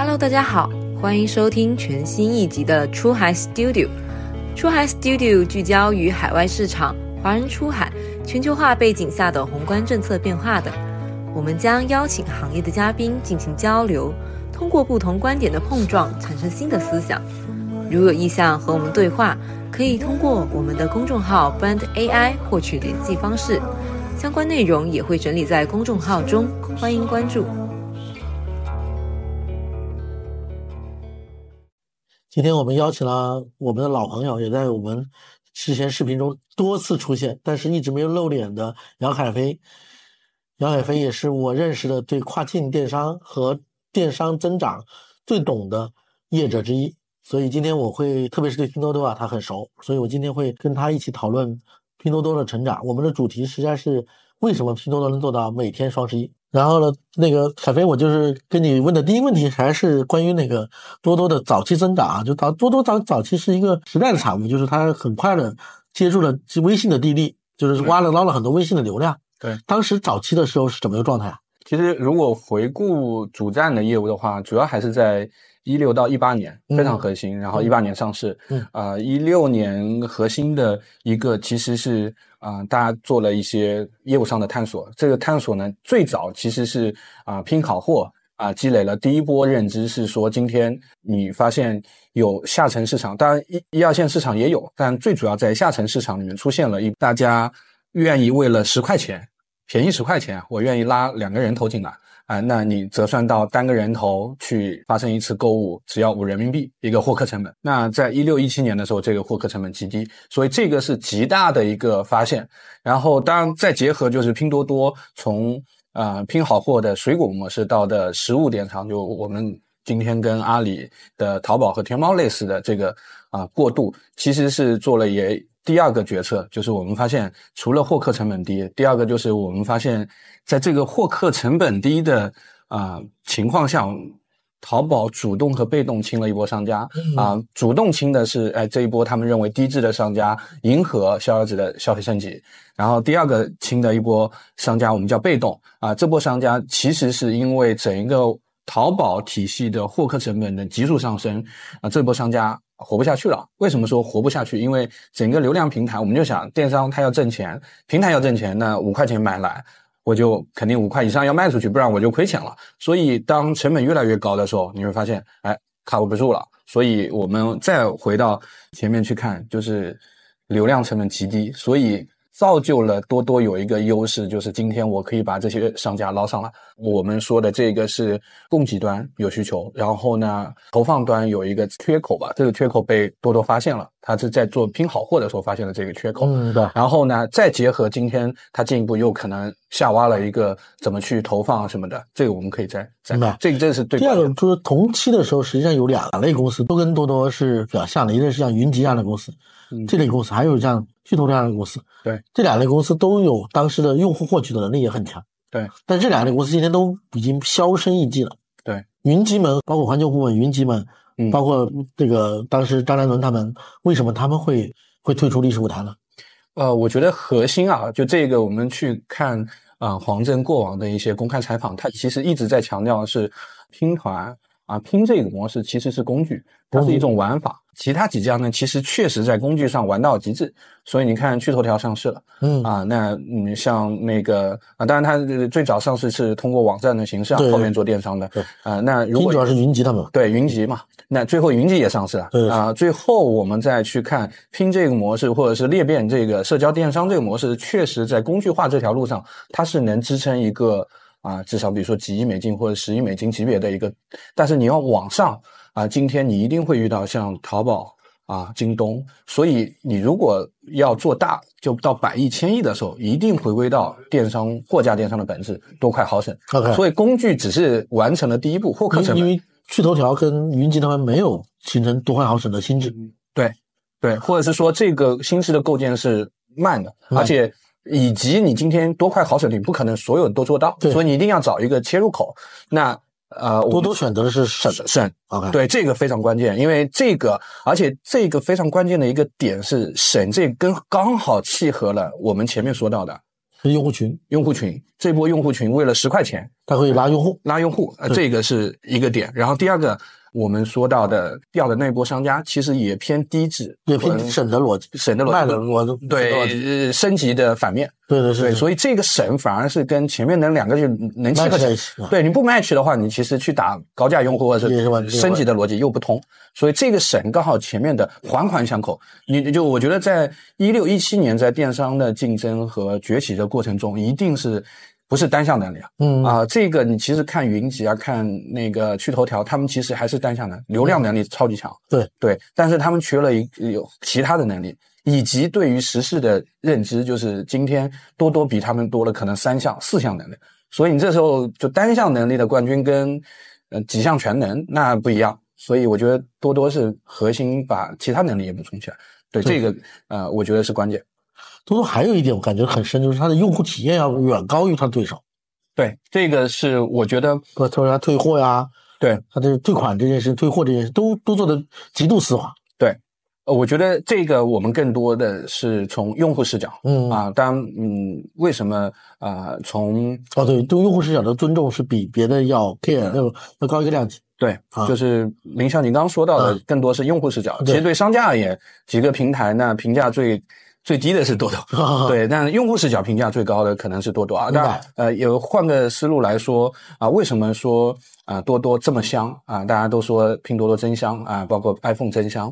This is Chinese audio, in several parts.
Hello，大家好，欢迎收听全新一集的出海 Studio。出海 Studio 聚焦于海外市场、华人出海、全球化背景下的宏观政策变化等。我们将邀请行业的嘉宾进行交流，通过不同观点的碰撞，产生新的思想。如有意向和我们对话，可以通过我们的公众号 Brand AI 获取联系方式，相关内容也会整理在公众号中，欢迎关注。今天我们邀请了我们的老朋友，也在我们之前视频中多次出现，但是一直没有露脸的杨海飞。杨海飞也是我认识的对跨境电商和电商增长最懂的业者之一，所以今天我会，特别是对拼多多啊，他很熟，所以我今天会跟他一起讨论拼多多的成长。我们的主题实在是为什么拼多多能做到每天双十一？然后呢，那个小飞，我就是跟你问的第一个问题还是关于那个多多的早期增长啊，就早多多早早期是一个时代的产物，就是它很快的接触了微信的地利，就是挖了捞了很多微信的流量。对，当时早期的时候是怎么个状态啊？其实如果回顾主站的业务的话，主要还是在一六到一八年非常核心，然后一八年上市，嗯。啊一六年核心的一个其实是啊大家做了一些业务上的探索，这个探索呢最早其实是啊拼好货啊积累了第一波认知，是说今天你发现有下沉市场，当然一一二线市场也有，但最主要在下沉市场里面出现了一大家愿意为了十块钱。便宜十块钱，我愿意拉两个人头进来啊，那你折算到单个人头去发生一次购物，只要五人民币一个获客成本。那在一六一七年的时候，这个获客成本极低，所以这个是极大的一个发现。然后当然再结合就是拼多多从啊拼好货的水果模式到的实物电商，就我们今天跟阿里的淘宝和天猫类似的这个啊过渡，其实是做了也。第二个决策就是我们发现，除了获客成本低，第二个就是我们发现，在这个获客成本低的啊情况下，淘宝主动和被动清了一波商家。啊，主动清的是哎这一波他们认为低质的商家，迎合逍遥子的消费升级，然后第二个清的一波商家我们叫被动。啊，这波商家其实是因为整一个淘宝体系的获客成本的急速上升啊，这波商家。活不下去了。为什么说活不下去？因为整个流量平台，我们就想电商它要挣钱，平台要挣钱，那五块钱买来，我就肯定五块以上要卖出去，不然我就亏钱了。所以当成本越来越高的时候，你会发现，哎，卡不住了。所以我们再回到前面去看，就是流量成本极低，所以。造就了多多有一个优势，就是今天我可以把这些商家捞上来。我们说的这个是供给端有需求，然后呢，投放端有一个缺口吧，这个缺口被多多发现了，他是在做拼好货的时候发现了这个缺口。嗯，对。然后呢，再结合今天他进一步又可能下挖了一个怎么去投放什么的，这个我们可以再再看。这个这是对。第二个就是同期的时候，实际上有两类公司都跟多多是比较像的，一类是像云集这样的公司，这类公司还有像。巨头这样的公司，对这两类公司都有当时的用户获取的能力也很强，对。但这两类公司今天都已经销声匿迹了，对。云集们，包括环球部门，云集们，嗯，包括这个当时张兰伦他们，为什么他们会会退出历史舞台呢？呃，我觉得核心啊，就这个，我们去看啊，黄峥过往的一些公开采访，他其实一直在强调的是拼团啊，拼这个模式其实是工具，它是一种玩法。其他几家呢，其实确实在工具上玩到极致，所以你看，趣头条上市了，嗯。啊，那嗯，像那个啊，当然它最早上市是通过网站的形式，后面做电商的，对啊，那如果主要是云集他们，对云集嘛，那最后云集也上市了，啊，最后我们再去看拼这个模式，或者是裂变这个社交电商这个模式，确实在工具化这条路上，它是能支撑一个啊，至少比如说几亿美金或者十亿美金级别的一个，但是你要往上。啊，今天你一定会遇到像淘宝啊、京东，所以你如果要做大，就到百亿、千亿的时候，一定回归到电商货架电商的本质，多快好省。OK，所以工具只是完成了第一步，获客成本。因为趣头条跟云集他们没有形成多快好省的心智。对，对，或者是说这个心智的构建是慢的，而且以及你今天多快好省，你不可能所有都做到，所以你一定要找一个切入口。那。呃，多多选择的是省省，OK，对这个非常关键，因为这个，而且这个非常关键的一个点是省，这跟刚好契合了我们前面说到的是用户群，用户群这波用户群为了十块钱它会拉用户，拉用户，呃，这个是一个点。然后第二个，我们说到的掉的那波商家，其实也偏低质，也偏呃省的逻辑，省的逻辑卖的逻辑，对，呃升级的反面。对，对对是，所以这个省反而是跟前面那两个就能契合在一起啊对，你不 match 的话，你其实去打高价用户或者也是升级的逻辑又不通。所以这个省刚好前面的环环相扣。你你就我觉得在一六一七年在电商的竞争和崛起的过程中，一定是。不是单向能力啊，嗯。啊，这个你其实看云集啊，看那个趣头条，他们其实还是单向的，流量能力超级强。对。对，但是他们缺了一有其他的能力，以及对于时事的认知，就是今天多多比他们多了可能三项、四项能力，所以你这时候就单项能力的冠军跟呃几项全能那不一样，所以我觉得多多是核心把其他能力也补充起来，对对。这个呃，我觉得是关键。多多还有一点我感觉很深，就是它的用户体验要远高于它的对手，对，这个是我觉得不，他说他退货呀，对他这退款这件事、退货这件事都都做的极度丝滑，对呃，我觉得这个我们更多的是从用户视角，嗯啊，当然，嗯，为什么啊、从哦对，对用户视角的尊重是比别的要 care 要要高一个量级，对啊，就是林像你刚刚说到的嗯，更多是用户视角。对其实对商家而言，几个平台呢评价最最低的是多多，对，但用户视角评价最高的可能是多多啊。明白当然，呃，有换个思路来说啊，为什么说啊多多这么香啊？大家都说拼多多真香啊，包括 iPhone 真香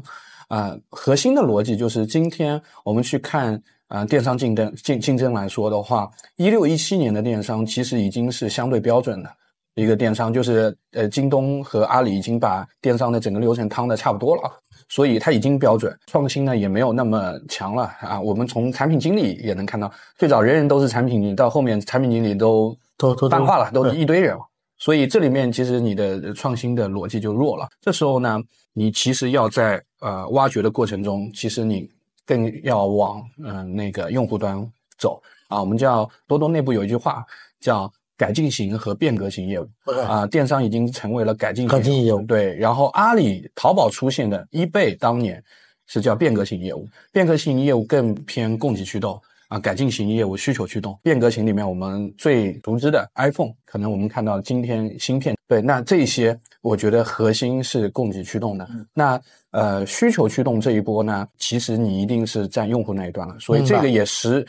啊。核心的逻辑就是，今天我们去看啊电商竞争竞竞争来说的话，一六一七年的电商其实已经是相对标准的。一个电商，就是呃，京东和阿里已经把电商的整个流程趟的差不多了，所以它已经标准，创新呢也没有那么强了啊。我们从产品经理也能看到，最早人人都是产品经理，到后面产品经理都都都泛化了，都是一堆人了。所以这里面其实你的创新的逻辑就弱了。这时候呢，你其实要在呃挖掘的过程中，其实你更要往嗯、呃那个用户端走啊。我们叫多多内部有一句话叫改进型和变革型业务。对啊，电商已经成为了改进改进业务对，然后阿里、淘宝出现的 eBay 当年是叫变革型业务，变革型业务更偏供给驱动啊，改进型业务需求驱动。变革型里面我们最熟知的 iPhone，可能我们看到今天芯片，对，那这些我觉得核心是供给驱动的。那呃需求驱动这一波呢，其实你一定是占用户那一端了，所以这个也是。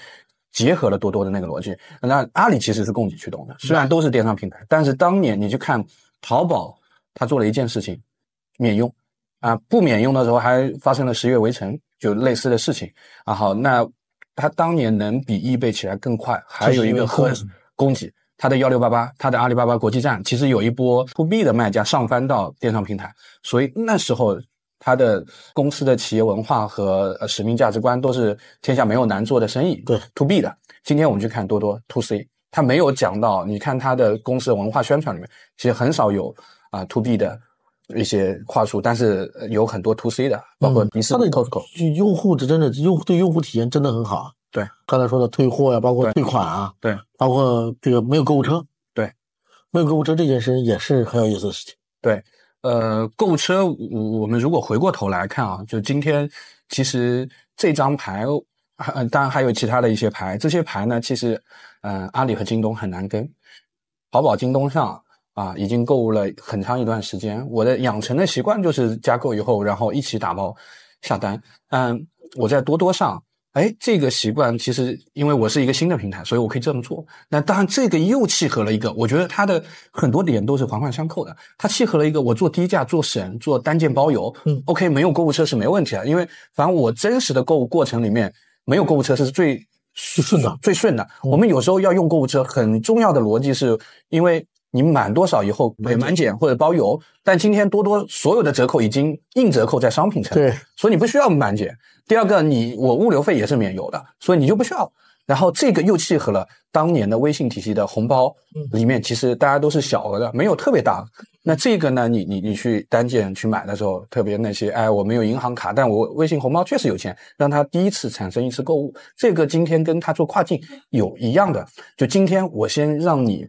结合了多多的那个逻辑，那阿里其实是供给驱动的，虽然都是电商平台，但是当年你去看淘宝，它做了一件事情，免用啊，不免用的时候还发生了十月围城，就类似的事情啊。好，那它当年能比易贝起来更快，还有一个和供给，它的幺六八八，它的阿里巴巴国际站，其实有一波 to B 的卖家上翻到电商平台，所以那时候。它的公司的企业文化和呃使命价值观都是天下没有难做的生意，对 to B 的。今天我们去看多多 to C，他没有讲到，你看他的公司的文化宣传里面，其实很少有啊、to B 的一些话术，但是呃有很多 to C 的，包括嗯迪士尼、它的 Costco，用户这真的用户对用户体验真的很好。对，刚才说的退货呀，包括退款啊，对，包括这个没有购物车，对，没有购物车这件事也是很有意思的事情。对，呃，购物车，我我们如果回过头来看啊，就今天其实这张牌，呃，当然还有其他的一些牌，这些牌呢，其实，呃，阿里和京东很难跟，淘宝、京东上啊，已经购物了很长一段时间。我的养成的习惯就是加购以后，然后一起打包下单。嗯，我在多多上。哎，这个习惯其实因为我是一个新的平台，所以我可以这么做。那当然，这个又契合了一个，我觉得它的很多点都是环环相扣的。它契合了一个，我做低价、做省、做单件包邮，嗯，OK，没有购物车是没问题的，因为反正我真实的购物过程里面没有购物车是最最顺的最顺的。嗯我们有时候要用购物车，很重要的逻辑是因为你满多少以后可以满减或者包邮，但今天多多所有的折扣已经硬折扣在商品层，对，所以你不需要满减。第二个，你我物流费也是免邮的，所以你就不需要。然后这个又契合了当年的微信体系的红包嗯里面，其实大家都是小额的，没有特别大的。那这个呢，你你你去单件去买的时候，特别那些哎，我没有银行卡，但我微信红包确实有钱，让他第一次产生一次购物。这个今天跟他做跨境有一样的，就今天我先让你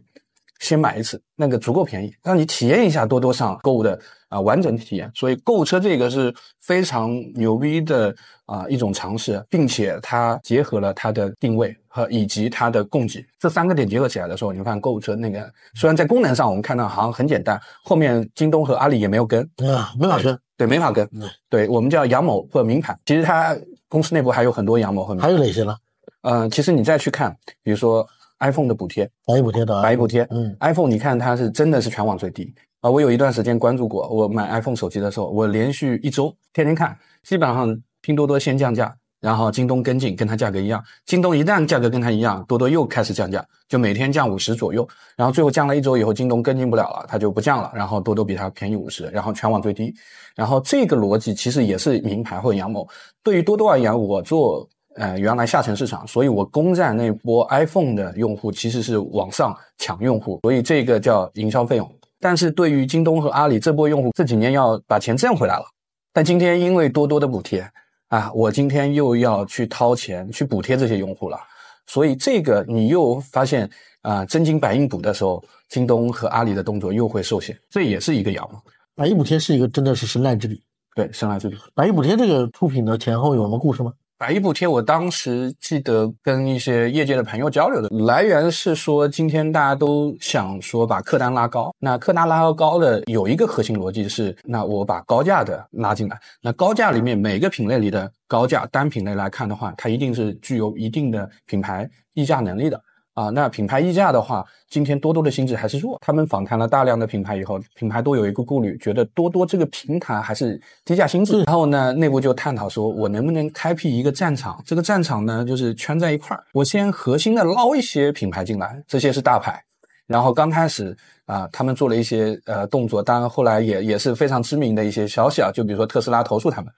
先买一次，那个足够便宜，让你体验一下多多上购物的啊完整体验。所以购物车这个是非常牛逼的啊一种尝试，并且它结合了它的定位和以及它的供给这三个点结合起来的时候，你会发现购物车那个虽然在功能上我们看到好像很简单，后面京东和阿里也没有跟，啊，没法跟。对，没法跟嗯，对我们叫杨某或者名牌，其实它公司内部还有很多杨某和名牌。还有哪些呢？呃，其实你再去看，比如说 iPhone 的补贴，百亿补贴的啊，百亿补贴，嗯，iPhone 你看它是真的是全网最低啊！我有一段时间关注过，我买 iPhone 手机的时候，我连续一周天天看，基本上拼多多先降价，然后京东跟进，跟它价格一样。京东一旦价格跟它一样，多多又开始降价，就每天降五十左右，然后最后降了一周以后，京东跟进不了了，它就不降了，然后多多比它便宜五十，然后全网最低。然后这个逻辑其实也是名牌或者杨某。对于多多而言，我做呃原来下沉市场，所以我攻占那波 iPhone 的用户其实是往上抢用户，所以这个叫营销费用。但是对于京东和阿里这波用户，这几年要把钱挣回来了。但今天因为多多的补贴啊，我今天又要去掏钱去补贴这些用户了，所以这个你又发现啊，真金白银补的时候，京东和阿里的动作又会受限，这也是一个羊毛。百亿补贴是一个真的是神来之笔。对，神来之笔。百亿补贴这个出品的前后有什么故事吗？百亿补贴，我当时记得跟一些业界的朋友交流的来源是说，今天大家都想说把客单拉高，那客单拉高高的有一个核心逻辑是，那我把高价的拉进来，那高价里面每个品类里的高价单品类来看的话，它一定是具有一定的品牌溢价能力的。啊，那品牌溢价的话，今天多多的心智还是弱。他们访谈了大量的品牌以后，品牌都有一个顾虑，觉得多多这个平台还是低价心智。然后呢，内部就探讨说，我能不能开辟一个战场？这个战场呢，就是圈在一块儿，我先核心的捞一些品牌进来，这些是大牌。然后刚开始啊、他们做了一些呃动作，当然后来也也是非常知名的一些消息啊，就比如说特斯拉投诉他们。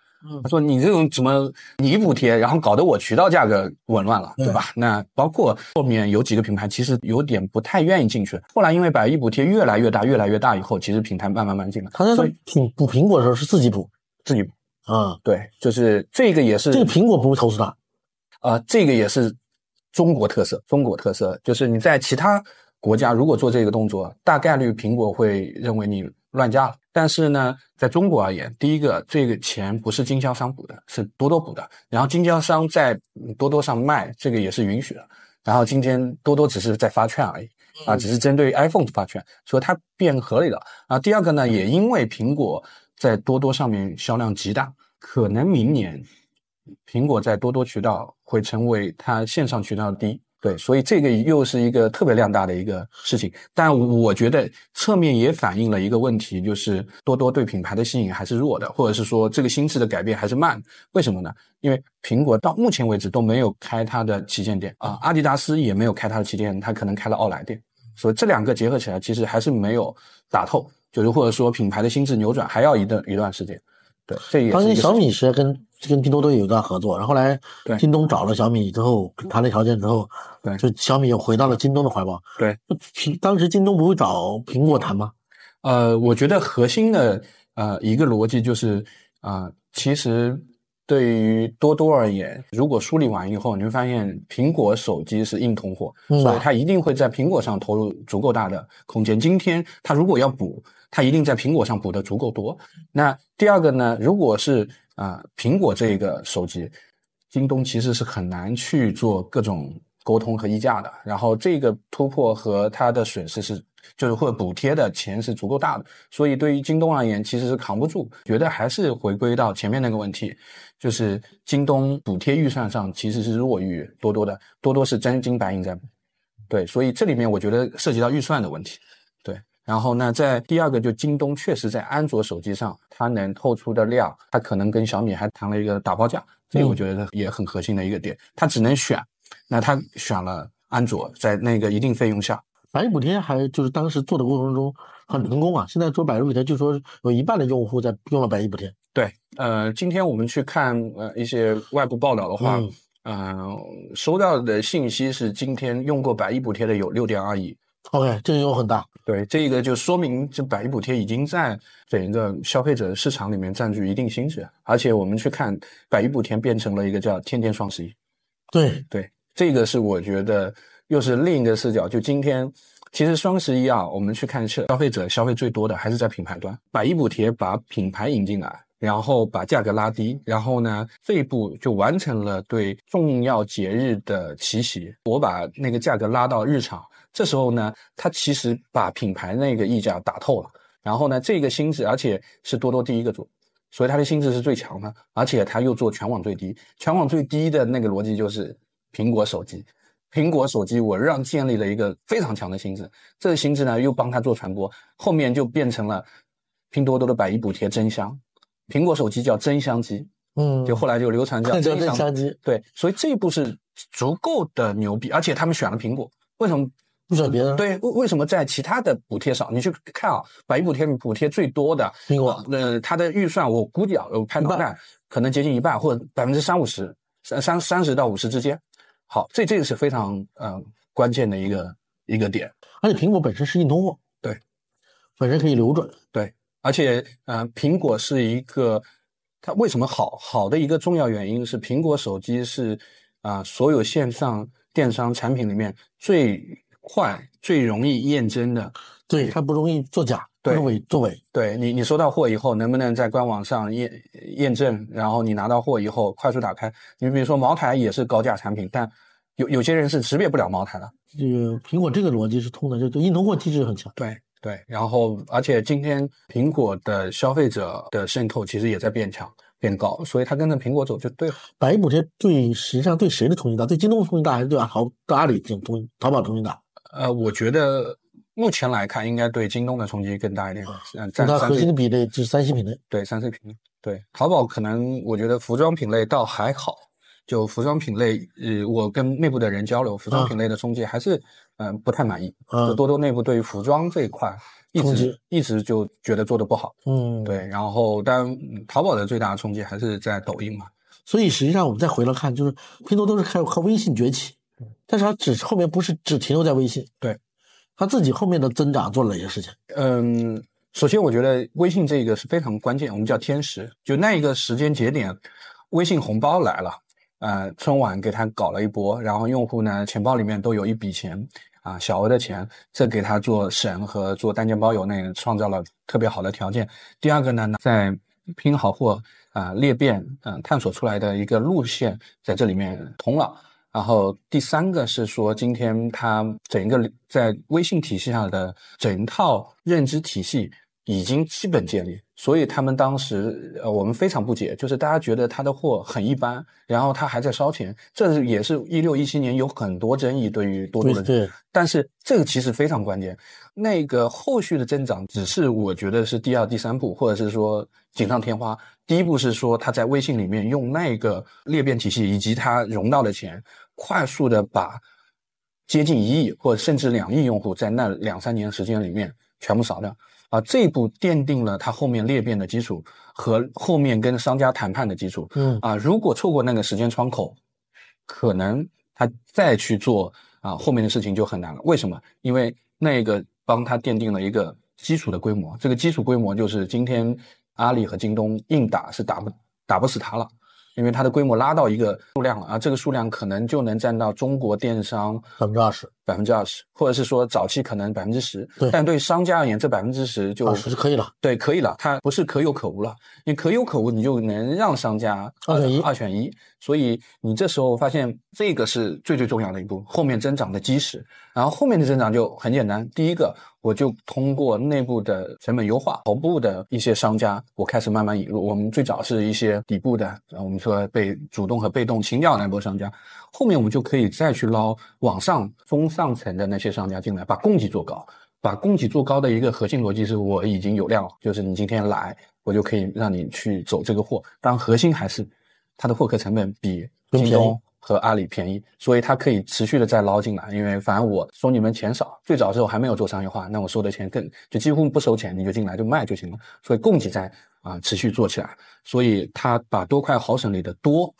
他说你这种怎么你补贴，然后搞得我渠道价格紊乱了，对吧？那包括后面有几个品牌其实有点不太愿意进去，后来因为百亿补贴越来越大，越来越大以后，其实品牌慢慢慢慢进来，他在所以品补苹果的时候是自己补自己补啊，对，就是这个也是这个苹果不会投诉他。啊、这个也是中国特色，中国特色就是你在其他国家如果做这个动作，大概率苹果会认为你乱价了。但是呢，在中国而言，第一个这个钱不是经销商补的，是多多补的，然后经销商在多多上卖，这个也是允许的。然后今天多多只是在发券而已啊，只是针对 iPhone 发券，所以它变合理了啊。第二个呢，也因为苹果在多多上面销量极大，可能明年苹果在多多渠道会成为它线上渠道的第一。对，所以这个又是一个特别量大的一个事情，但我觉得侧面也反映了一个问题，就是多多对品牌的吸引还是弱的，或者是说这个心智的改变还是慢。为什么呢？因为苹果到目前为止都没有开它的旗舰店啊，阿迪达斯也没有开它的旗舰店，它可能开了奥莱店，所以这两个结合起来，其实还是没有打透，就是或者说品牌的心智扭转还要一段一段时间。对，这也是当年小米是跟跟拼多多有一段合作，然后后来对京东找了小米之后谈了条件之后，对就小米又回到了京东的怀抱。对，苹当时京东不会找苹果谈吗？呃，我觉得核心的呃一个逻辑就是啊、呃其实对于多多而言，如果梳理完以后，你会发现苹果手机是硬通货，嗯所以它一定会在苹果上投入足够大的空间。今天它如果要补，它一定在苹果上补的足够多。那第二个呢，如果是啊、苹果这个手机，京东其实是很难去做各种沟通和议价的。然后这个突破和它的损失是，就是或者补贴的钱是足够大的，所以对于京东而言其实是扛不住。觉得还是回归到前面那个问题，就是京东补贴预算上其实是弱于多多的，多多是真金白银在。对，所以这里面我觉得涉及到预算的问题。对，然后呢，在第二个就京东确实在安卓手机上，它能透出的量，它可能跟小米还谈了一个打包价，这个我觉得也很核心的一个点。它只能选，那它选了安卓，在那个一定费用下，百亿补贴还就是当时做的过程中很成功啊。现在做百亿补贴，就说有一半的用户在用了百亿补贴。对，呃，今天我们去看呃一些外部报道的话，嗯呃，收到的信息是今天用过百亿补贴的有六点二亿。OK，这个用很大。对，这个就说明这百亿补贴已经在整个消费者市场里面占据一定心智，而且我们去看百亿补贴变成了一个叫天天双十一。对，对，这个是我觉得又是另一个视角。就今天其实双十一啊，我们去看消消费者消费最多的还是在品牌端，百亿补贴把品牌引进来，然后把价格拉低，然后呢这一步就完成了对重要节日的奇袭。我把那个价格拉到日常，这时候呢，它其实把品牌那个溢价打透了。然后呢，这个心智而且是多多第一个做，所以它的心智是最强的，而且它又做全网最低，全网最低的那个逻辑就是苹果手机。苹果手机，我让建立了一个非常强的心智，这个心智呢又帮他做传播，后面就变成了拼多多的百亿补贴真香，苹果手机叫真香机，嗯，就后来就流传叫叫真香真香机，对，所以这一步是足够的牛逼，而且他们选了苹果，为什么？不选别的，对，为为什么在其他的补贴少？你去看啊，百亿补贴补贴最多的苹果，呃，它的预算我估计啊，我判断可能接近一半或者百分之三五十，三三三十到五十之间。好，这这个是非常呃关键的一个一个点，而且苹果本身是硬通货，对，本身可以流转，对，而且呃，苹果是一个它为什么好好的一个重要原因是苹果手机是啊所有线上电商产品里面最快最容易验证的，对，它不容易作假，对，伪作伪，对你你收到货以后能不能在官网上验验证，然后你拿到货以后快速打开，你比如说茅台也是高价产品，但有有些人是识别不了茅台的，这个苹果这个逻辑是通的，就硬通货机制很强。对对，然后而且今天苹果的消费者的渗透其实也在变强变高，所以它跟着苹果走就对了。百亿补贴对实际上对谁的冲击大？对京东冲击大，还是对淘对阿里这种冲淘宝冲击大？呃，我觉得目前来看，应该对京东的冲击更大一点。嗯，占它核心的比例是三 C 品类，对三 C 品类。对淘宝可能我觉得服装品类倒还好。就服装品类，呃，我跟内部的人交流，服装品类的冲击还是，嗯，不太满意。就多多内部对于服装这一块，一直一直就觉得做的不好。嗯，对。然后，但淘宝的最大的冲击还是在抖音嘛。所以实际上我们再回来看，就是拼多多是靠靠微信崛起，但是他只后面不是只停留在微信。对，他自己后面的增长做了哪些事情？嗯，首先我觉得微信这个是非常关键，我们叫天时，就那一个时间节点，微信红包来了。呃，春晚给他搞了一波，然后用户呢钱包里面都有一笔钱啊，小额的钱，这给他做省和做单件包邮那创造了特别好的条件。第二个呢，在拼好货啊裂变嗯探索出来的一个路线在这里面通了。然后第三个是说，今天他整个在微信体系下的整套认知体系已经基本建立。所以他们当时，呃，我们非常不解，就是大家觉得他的货很一般，然后他还在烧钱，这也是一六一七年有很多争议对于多多的。对。但是这个其实非常关键，那个后续的增长只是我觉得是第二、第三步，或者是说锦上添花。第一步是说他在微信里面用那个裂变体系以及他融到的钱，快速的把接近一亿或者甚至两亿用户在那两三年时间里面全部扫掉。啊，这一步奠定了他后面裂变的基础和后面跟商家谈判的基础。嗯啊，如果错过那个时间窗口，可能他再去做啊后面的事情就很难了。为什么？因为那个帮他奠定了一个基础的规模，这个基础规模就是今天阿里和京东硬打是打不打不死他了。因为它的规模拉到一个数量了啊，这个数量可能就能占到中国电商百分之二十，百分之二十，或者是说早期可能百分之十。对，但对商家而言，这百分之十就是可以了。对，可以了，它不是可有可无了。你可有可无，你就能让商家二选一，二选一。所以你这时候发现这个是最最重要的一步，后面增长的基石。然后后面的增长就很简单，第一个我就通过内部的成本优化，头部的一些商家，我开始慢慢引入。我们最早是一些底部的，我们说被主动和被动清掉那波商家，后面我们就可以再去捞往上中上层的那些商家进来，把供给做高。把供给做高的一个核心逻辑是我已经有量了，就是你今天来，我就可以让你去走这个货。当然核心还是。它的获客成本比京东和阿里便宜，所以它可以持续的再捞进来。因为反正我收你们钱少，最早的时候还没有做商业化，那我收的钱更就几乎不收钱，你就进来就卖就行了。所以供给在啊持续做起来，所以它把多快好省里的多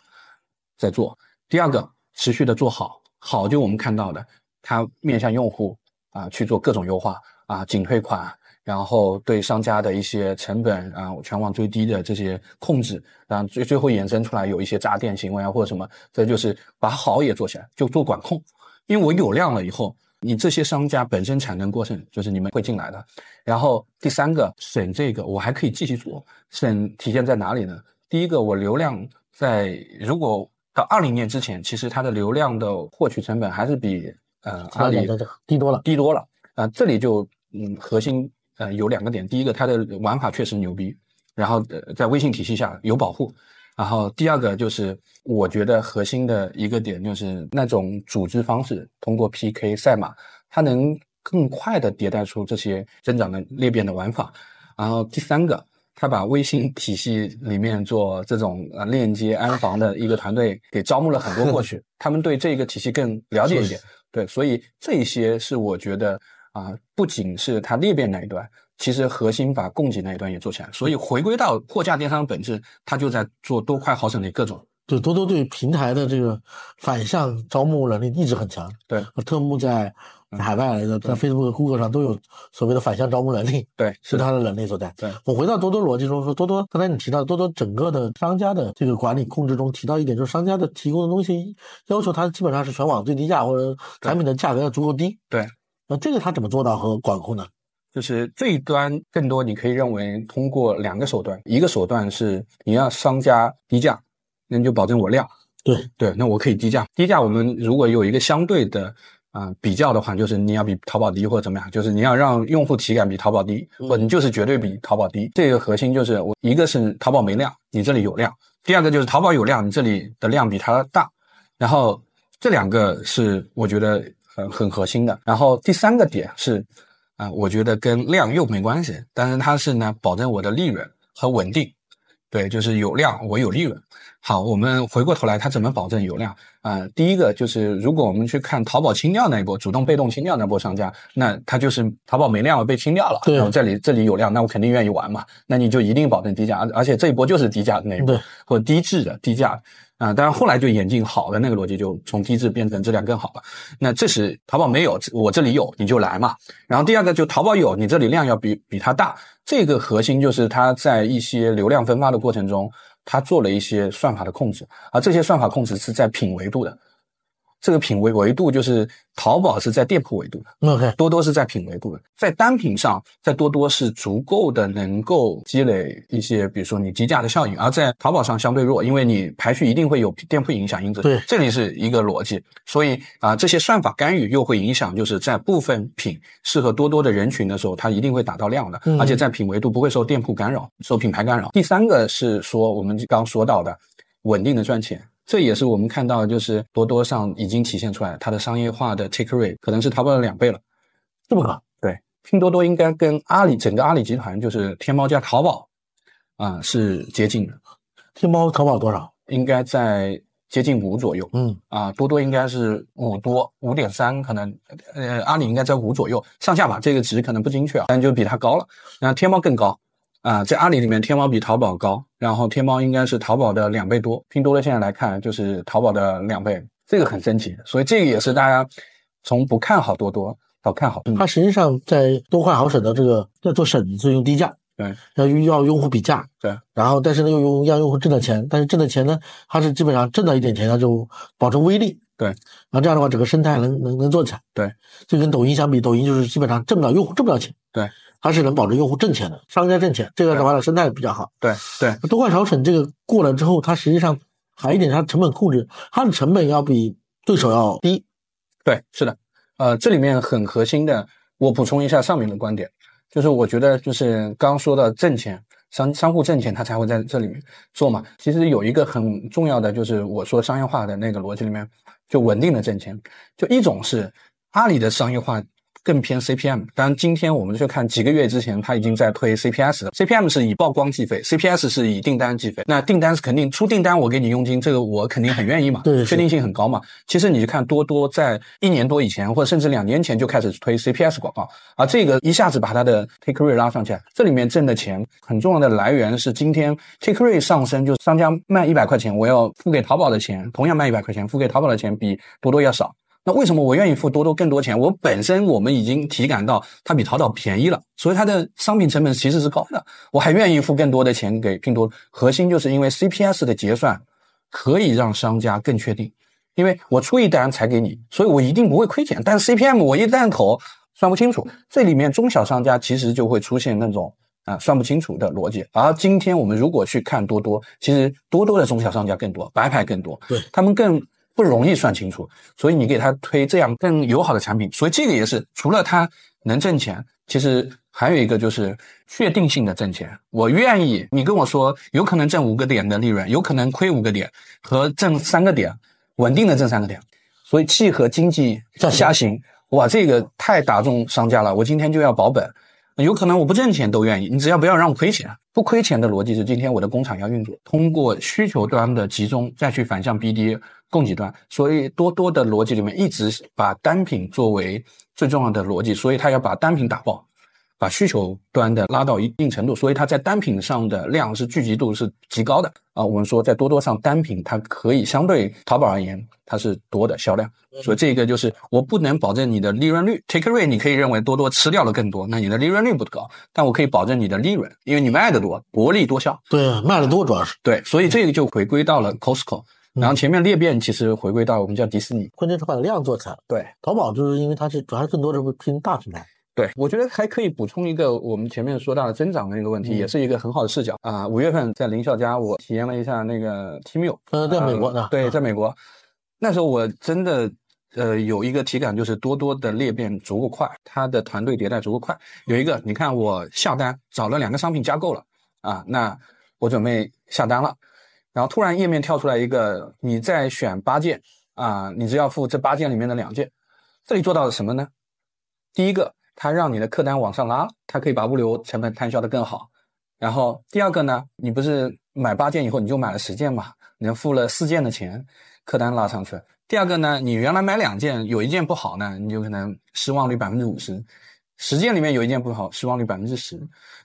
在做。第二个持续的做好，好就我们看到的，它面向用户啊去做各种优化啊仅退款。然后对商家的一些成本啊，全网最低的这些控制，然后最最后衍生出来有一些诈骗行为啊或者什么，这就是把好也做起来，就做管控。因为我有量了以后，你这些商家本身产能过剩，就是你们会进来的。然后第三个省这个，我还可以继续做。省体现在哪里呢？第一个，我流量在如果到二零年之前，其实它的流量的获取成本还是比呃阿里低多了，低多了。啊，这里就嗯核心呃有两个点，第一个它的玩法确实牛逼，然后呃在微信体系下有保护。然后第二个就是，我觉得核心的一个点就是那种组织方式，通过 PK 赛马，它能更快的迭代出这些增长的裂变的玩法。然后第三个，他把微信体系里面做这种呃链接安防的一个团队给招募了很多过去，他们对这个体系更了解一点。对，所以这些是我觉得啊，不仅是它裂变那一段。其实核心把供给那一端也做起来，所以回归到货架电商本质，它就在做多快好省的各种。对，多多对平台的这个反向招募能力一直很强。对，特木在海外来的，在 Facebook、Google 上都有所谓的反向招募能力。对，是他的能力所在。对，我回到多多逻辑中说，多多刚才你提到多多整个的商家的这个管理控制中提到一点，就是商家的提供的东西要求它基本上是全网最低价，或者产品的价格要足够低。对，那这个他怎么做到和管控呢？就是这一端更多，你可以认为通过两个手段，一个手段是你让商家低价，那你就保证我量。对对，那我可以低价。低价我们如果有一个相对的啊比较的话，就是你要比淘宝低或者怎么样，就是你要让用户体感比淘宝低，或者你就是绝对比淘宝低。这个核心就是我一个是淘宝没量，你这里有量；第二个就是淘宝有量，你这里的量比它大。然后这两个是我觉得很很核心的。然后第三个点是。啊，我觉得跟量又没关系，但是它是呢，保证我的利润和稳定。对，就是有量我有利润。好，我们回过头来，它怎么保证有量啊？第一个就是，如果我们去看淘宝清掉那一波，主动被动清掉那波商家，那他就是淘宝没量了被清掉了。对，然后这里这里有量，那我肯定愿意玩嘛。那你就一定保证低价，而而且这一波就是低价的那一波，或者低质的低价。啊，当然后来就演进好的那个逻辑，就从低质变成质量更好了。那这是淘宝没有，我这里有，你就来嘛。然后第二个就淘宝有，你这里量要比比它大。这个核心就是它在一些流量分发的过程中，它做了一些算法的控制，而这些算法控制是在品维度的。这个品维维度就是淘宝是在店铺维度的，OK，多多是在品维度的，在单品上，在多多是足够的能够积累一些，比如说你低价的效应，而在淘宝上相对弱，因为你排序一定会有店铺影响因子，对，这里是一个逻辑，所以啊，这些算法干预又会影响，就是在部分品适合多多的人群的时候，它一定会达到量的，而且在品维度不会受店铺干扰，受品牌干扰。第三个是说我们刚说到的稳定的赚钱。这也是我们看到，就是多多上已经体现出来，它的商业化的 take rate 可能是淘宝的两倍了，这么高？对，拼多多应该跟阿里整个阿里集团，就是天猫加淘宝啊是接近的。天猫淘宝多少？应该在接近五左右。嗯，啊，多多应该是五多，五点三，可能呃阿里应该在五左右上下吧，这个值可能不精确啊，但就比它高了。那天猫更高。啊，在阿里里面，天猫比淘宝高，然后天猫应该是淘宝的两倍多，拼多多现在来看就是淘宝的两倍，这个很神奇，所以这个也是大家从不看好多多到看好。它实际上在多快好省的这个在做省是用低价，对，要要用户比价，对，然后但是呢又用让用户挣到钱，但是挣的钱呢，它是基本上挣到一点钱，它就保证微利，对，然后这样的话整个生态能能能做起来，对，就跟抖音相比，抖音就是基本上挣不了用户挣不了钱，对。它是能保证用户挣钱的，商家挣钱，这个的话呢，生态比较好。对对，多快少省这个过了之后，它实际上还一点，它成本控制，它的成本要比对手要低。对，是的，呃，这里面很核心的，我补充一下上面的观点，就是我觉得就是刚刚说的挣钱，商商户挣钱，他才会在这里面做嘛。其实有一个很重要的，就是我说商业化的那个逻辑里面，就稳定的挣钱，就一种是阿里的商业化。更偏 CPM，当然今天我们去看几个月之前，它已经在推 CPS 了。CPM 是以曝光计费，CPS 是以订单计费。那订单是肯定出订单，我给你佣金，这个我肯定很愿意嘛，对，确定性很高嘛。其实你看多多在一年多以前，或者甚至两年前就开始推 CPS 广告，而这个一下子把它的 take rate 拉上去，这里面挣的钱很重要的来源是今天 take rate 上升，就是商家卖一百块钱，我要付给淘宝的钱，同样卖一百块钱，付给淘宝的钱比多多要少。那为什么我愿意付多多更多钱？我本身我们已经体感到它比淘宝便宜了，所以它的商品成本其实是高的。我还愿意付更多的钱给拼多多，核心就是因为 CPS 的结算可以让商家更确定，因为我出一单才给你，所以我一定不会亏钱。但是 CPM 我一旦口算不清楚，这里面中小商家其实就会出现那种啊算不清楚的逻辑。而今天我们如果去看多多，其实多多的中小商家更多，白牌更多，对他们更不容易算清楚，所以你给他推这样更友好的产品，所以这个也是除了他能挣钱，其实还有一个就是确定性的挣钱。我愿意，你跟我说有可能挣五个点的利润，有可能亏五个点和挣三个点，稳定的挣三个点，所以契合经济下行下行，哇，这个太打中商家了。我今天就要保本，有可能我不挣钱都愿意，你只要不要让我亏钱。不亏钱的逻辑是，今天我的工厂要运作，通过需求端的集中再去反向 BD 供给端，所以多多的逻辑里面一直把单品作为最重要的逻辑，所以他要把单品打爆。把需求端的拉到一定程度，所以它在单品上的量是聚集度是极高的啊。我们说在多多上单品它可以相对淘宝而言它是多的销量，所以这个就是我不能保证你的利润率，take rate 你可以认为多多吃掉了更多，那你的利润率不高，但我可以保证你的利润，因为你卖的多，薄利多销。对，卖的多主要是，对，所以这个就回归到了 Costco，然后前面裂变其实回归到我们叫迪士尼。关键是把量做起来。对，淘宝就是因为它是主要更多的是拼大品牌，对，我觉得还可以补充一个我们前面说到的增长的那个问题，嗯也是一个很好的视角啊。五月份在林笑家，我体验了一下那个 Temu，呃，在美国呢，对，啊在美国，那时候我真的呃有一个体感，就是多多的裂变足够快，它的团队迭代足够快。有一个，你看我下单找了两个商品加购了啊，那我准备下单了，然后突然页面跳出来一个，你再选八件啊，你只要付这八件里面的两件。这里做到了什么呢？第一个，它让你的客单往上拉，它可以把物流成本摊销的更好。然后第二个呢，你不是买八件以后你就买了十件嘛，你付了四件的钱，客单拉上去。第二个呢，你原来买两件，有一件不好呢，你就可能失望率百分之五十，十件里面有一件不好，失望率百分之十。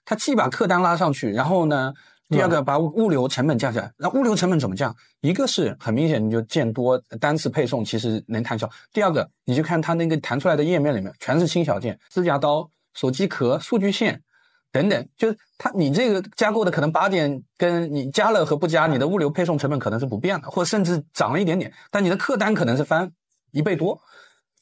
它既把客单拉上去，然后呢，第二个把物物流成本降下来。那物流成本怎么降？一个是很明显，你就见多单次配送其实能摊销。第二个，你就看它那个弹出来的页面里面全是轻小件，指甲刀、手机壳、数据线。等等，就是它，你这个加购的可能八点，跟你加了和不加，你的物流配送成本可能是不变的，或甚至涨了一点点，但你的客单可能是翻一倍多。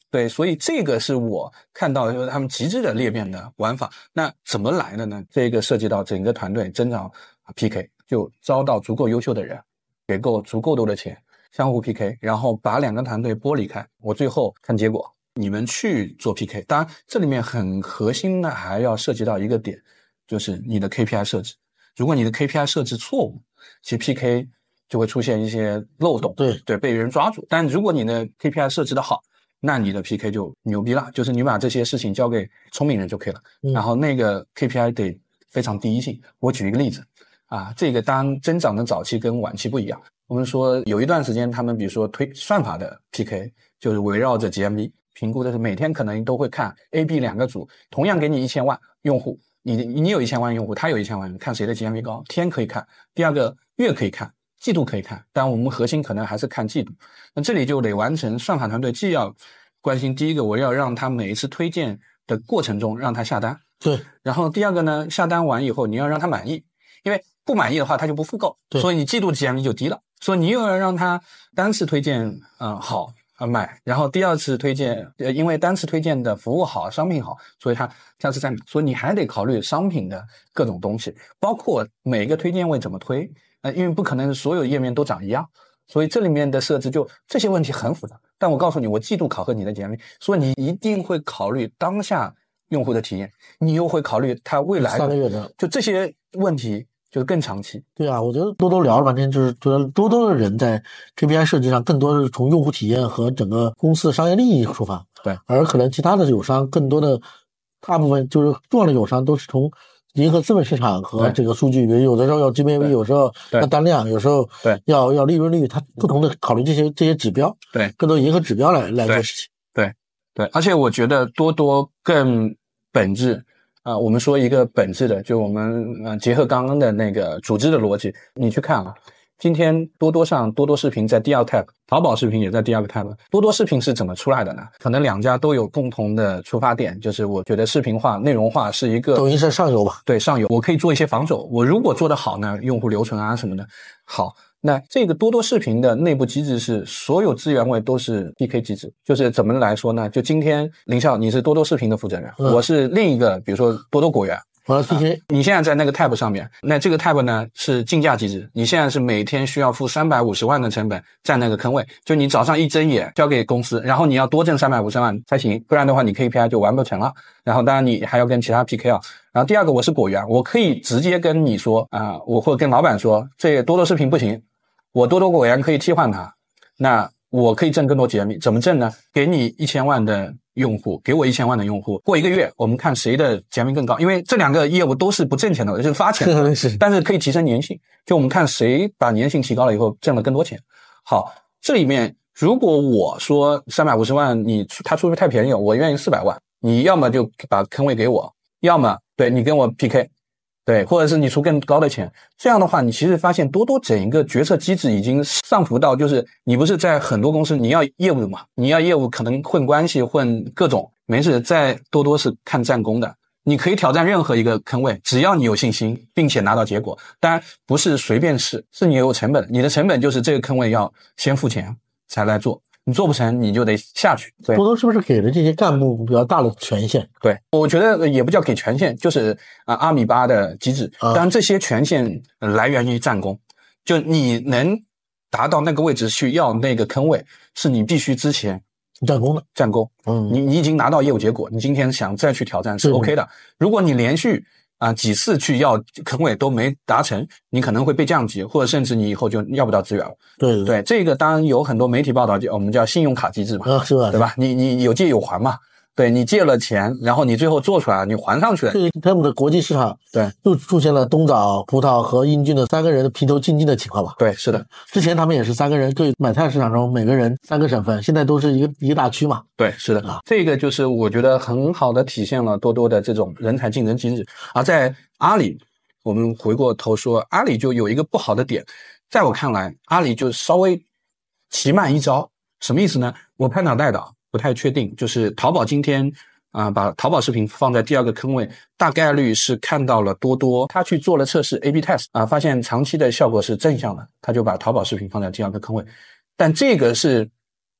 对，所以这个是我看到就是他们极致的裂变的玩法。那怎么来的呢？这个涉及到整个团队增长 PK，就招到足够优秀的人，给够足够多的钱，相互 PK，然后把两个团队剥离开。我最后看结果，你们去做 PK。当然，这里面很核心的还要涉及到一个点。就是你的 KPI 设置，如果你的 KPI 设置错误，其实 PK 就会出现一些漏洞，对对，被人抓住。但如果你的 KPI 设置的好，那你的 PK 就牛逼了，就是你把这些事情交给聪明人就可以了。嗯然后那个 KPI 得非常第一性。我举一个例子啊，这个当增长的早期跟晚期不一样。我们说有一段时间，他们比如说推算法的 PK，就是围绕着 GMV 评估的是每天可能都会看 A、B 两个组，同样给你一千万用户。你你有一千万用户，他有一千万用户，看谁的 GMV 高，天可以看，第二个月可以看，季度可以看，但我们核心可能还是看季度。那这里就得完成算法团队既要关心第一个，我要让他每一次推荐的过程中让他下单，对，然后第二个呢，下单完以后你要让他满意，因为不满意的话他就不复购，所以你季度 GMV 就低了，所以你又要让他单次推荐嗯、呃好。啊买，然后第二次推荐，呃，因为单次推荐的服务好，商品好，所以他下次再买，所以你还得考虑商品的各种东西，包括每一个推荐位怎么推，呃，因为不可能所有页面都长一样，所以这里面的设置就这些问题很复杂。但我告诉你，我季度考核你的 GMV，所以你一定会考虑当下用户的体验，你又会考虑他未来三个月的，就这些问题就是更长期。对啊，我觉得多多聊了半天，就是觉得多多的人在 KPI 设计上更多是从用户体验和整个公司的商业利益出发，对，而可能其他的友商更多的大部分就是重要的友商都是从迎合资本市场和这个数据，比如有的时候要 GMV，有时候要单量，有时候对要要利润率，它不同的考虑这些这些指标，对，更多迎合指标来来做事情。对对，而且我觉得多多更本质啊、我们说一个本质的，就我们呃结合刚刚的那个组织的逻辑，你去看啊，今天多多上多多视频在第二 tab，淘宝视频也在第二个 tab，多多视频是怎么出来的呢？可能两家都有共同的出发点，就是我觉得视频化、内容化是一个抖音是上游吧？对上游，我可以做一些防守。我如果做得好呢，用户留存啊什么的好，那这个多多视频的内部机制是所有资源位都是 PK 机制，就是怎么来说呢？就今天林笑你是多多视频的负责人，嗯我是另一个，比如说多多果园，完了 PK，你现在在那个 tab 上面，那这个 tab 呢是竞价机制，你现在是每天需要付三百五十万的成本占那个坑位，就你早上一睁眼交给公司，然后你要多挣三百五十万才行，不然的话你 KPI 就完不成了。然后当然你还要跟其他 PK 啊。然后第二个我是果园，我可以直接跟你说啊、我或者跟老板说，这多多视频不行，我多多果园可以替换它，那我可以挣更多节米，怎么挣呢？给你一千万的用户，给我一千万的用户，过一个月我们看谁的节米更高，因为这两个业务都是不挣钱的，就是发钱的，是但是可以提升粘性。就我们看谁把粘性提高了以后挣了更多钱。好，这里面如果我说三百五十万你出他出的太便宜了，我愿意四百万，你要么就把坑位给我，要么对你跟我 PK。对，或者是你出更高的钱，这样的话，你其实发现多多整一个决策机制已经上浮到，就是你不是在很多公司你要业务嘛，你要业务可能混关系混各种，没事，在多多是看战功的，你可以挑战任何一个坑位，只要你有信心，并且拿到结果。当然不是随便试，是你有成本，你的成本就是这个坑位要先付钱才来做，你做不成你就得下去。对多多是不是给了这些干部比较大的权限？对，我觉得也不叫给权限，就是啊阿米巴的机制。啊当然，这些权限呃来源于战功，就你能达到那个位置去要那个坑位，是你必须之前战功的，战功。嗯，你你已经拿到业务结果，你今天想再去挑战是是 OK 的。如果你连续啊、几次去要坑位都没达成，你可能会被降级，或者甚至你以后就要不到资源了。对对对，这个当然有很多媒体报道，我们叫信用卡机制嘛。啊，是吧？对？吧？你你有借有还嘛？对你借了钱，然后你最后做出来，你还上去了。对他们的国际市场，对，又出现了东枣、葡萄和英俊的三个人的皮头竞技的情况吧？对，是的，之前他们也是三个人，对买菜市场中每个人三个省份，现在都是一个一个大区嘛。对，是的。啊这个就是我觉得很好的体现了多多的这种人才竞争机制。而在阿里，我们回过头说，阿里就有一个不好的点，在我看来，阿里就稍微棋慢一招。什么意思呢？我拍脑袋的，不太确定。就是淘宝今天啊、把淘宝视频放在第二个坑位，大概率是看到了多多，他去做了测试 A/B test 啊、发现长期的效果是正向的，他就把淘宝视频放在第二个坑位。但这个是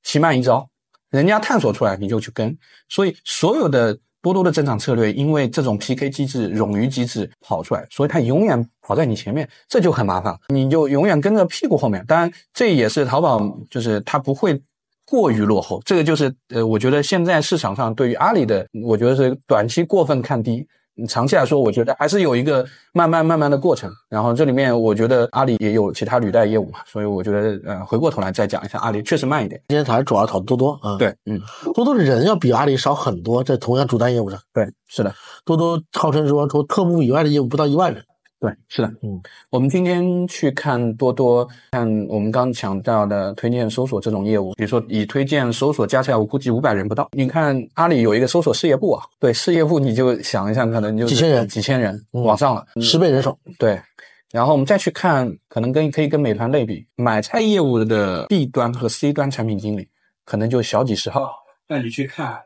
棋慢一招，人家探索出来你就去跟，所以所有的多多的增长策略，因为这种 PK 机制、冗余机制跑出来，所以它永远跑在你前面，这就很麻烦，你就永远跟着屁股后面。当然，这也是淘宝，就是它不会。过于落后，这个就是呃，我觉得现在市场上对于阿里的，我觉得是短期过分看低，长期来说，我觉得还是有一个慢慢慢慢的过程。然后这里面，我觉得阿里也有其他履带业务嘛，所以我觉得呃，回过头来再讲一下阿里，确实慢一点。今天还是主要讨多多啊。，对，嗯，多多的人要比阿里少很多，在同样主单业务上，对，是的。多多号称说说特步以外的业务不到一万人。对，是的，嗯，我们今天去看多多，看我们刚强调的推荐搜索这种业务，比如说以推荐搜索加起来，我估计五百人不到。你看阿里有一个搜索事业部啊，对事业部你就想一想，可能就几千人几千人嗯往上了，十倍人手，对。然后我们再去看，可能跟可以跟美团类比，买菜业务的 B 端和 C 端产品经理，可能就小几十号。那你去看，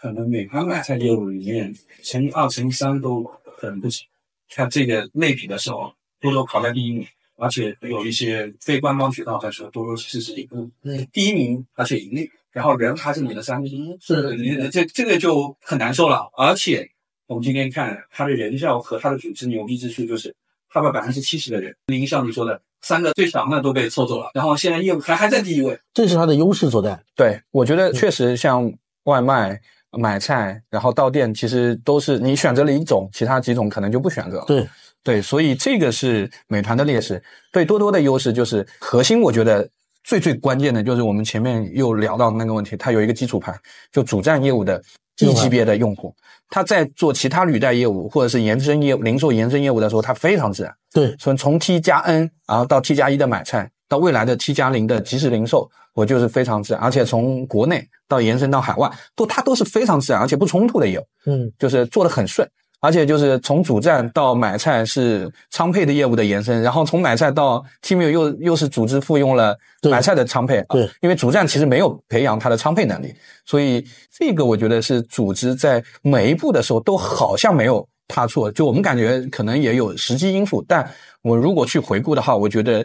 可能美团买菜业务里面乘以二、乘以三都可能不行。看这个类比的时候，多多考在第一名，而且有一些非官方渠道在说多多其实是赢第一名而且盈利，然后人还是你的三分之一，是你的这这个就很难受了。而且我们今天看他的人效和他的组织牛逼之处就是，他把百分之七十的人，林像你说的三个最强的都被抽走了，然后现在业务还还在第一位，这是它的优势所在。对，我觉得嗯确实像外卖、买菜，然后到店，其实都是你选择了一种，其他几种可能就不选择了。对，对，所以这个是美团的劣势。对多多的优势就是核心，我觉得最最关键的就是我们前面又聊到的那个问题，它有一个基础盘，就主站业务的一级别的用户，他在做其他履带业务或者是延伸业务、零售延伸业务的时候，他非常自然。对，从从 T 加 N，然后到 T 加一的买菜，到未来的 T 加零的即时零售，我就是非常自然，而且从国内到延伸到海外，都它都是非常自然而且不冲突的业务，嗯，就是做的很顺。而且就是从主站到买菜是仓配的业务的延伸，然后从买菜到 t m 又又是组织复用了买菜的仓配，对，因为主站其实没有培养它的仓配能力，所以这个我觉得是组织在每一步的时候都好像没有踏错，就我们感觉可能也有时机因素，但我如果去回顾的话，我觉得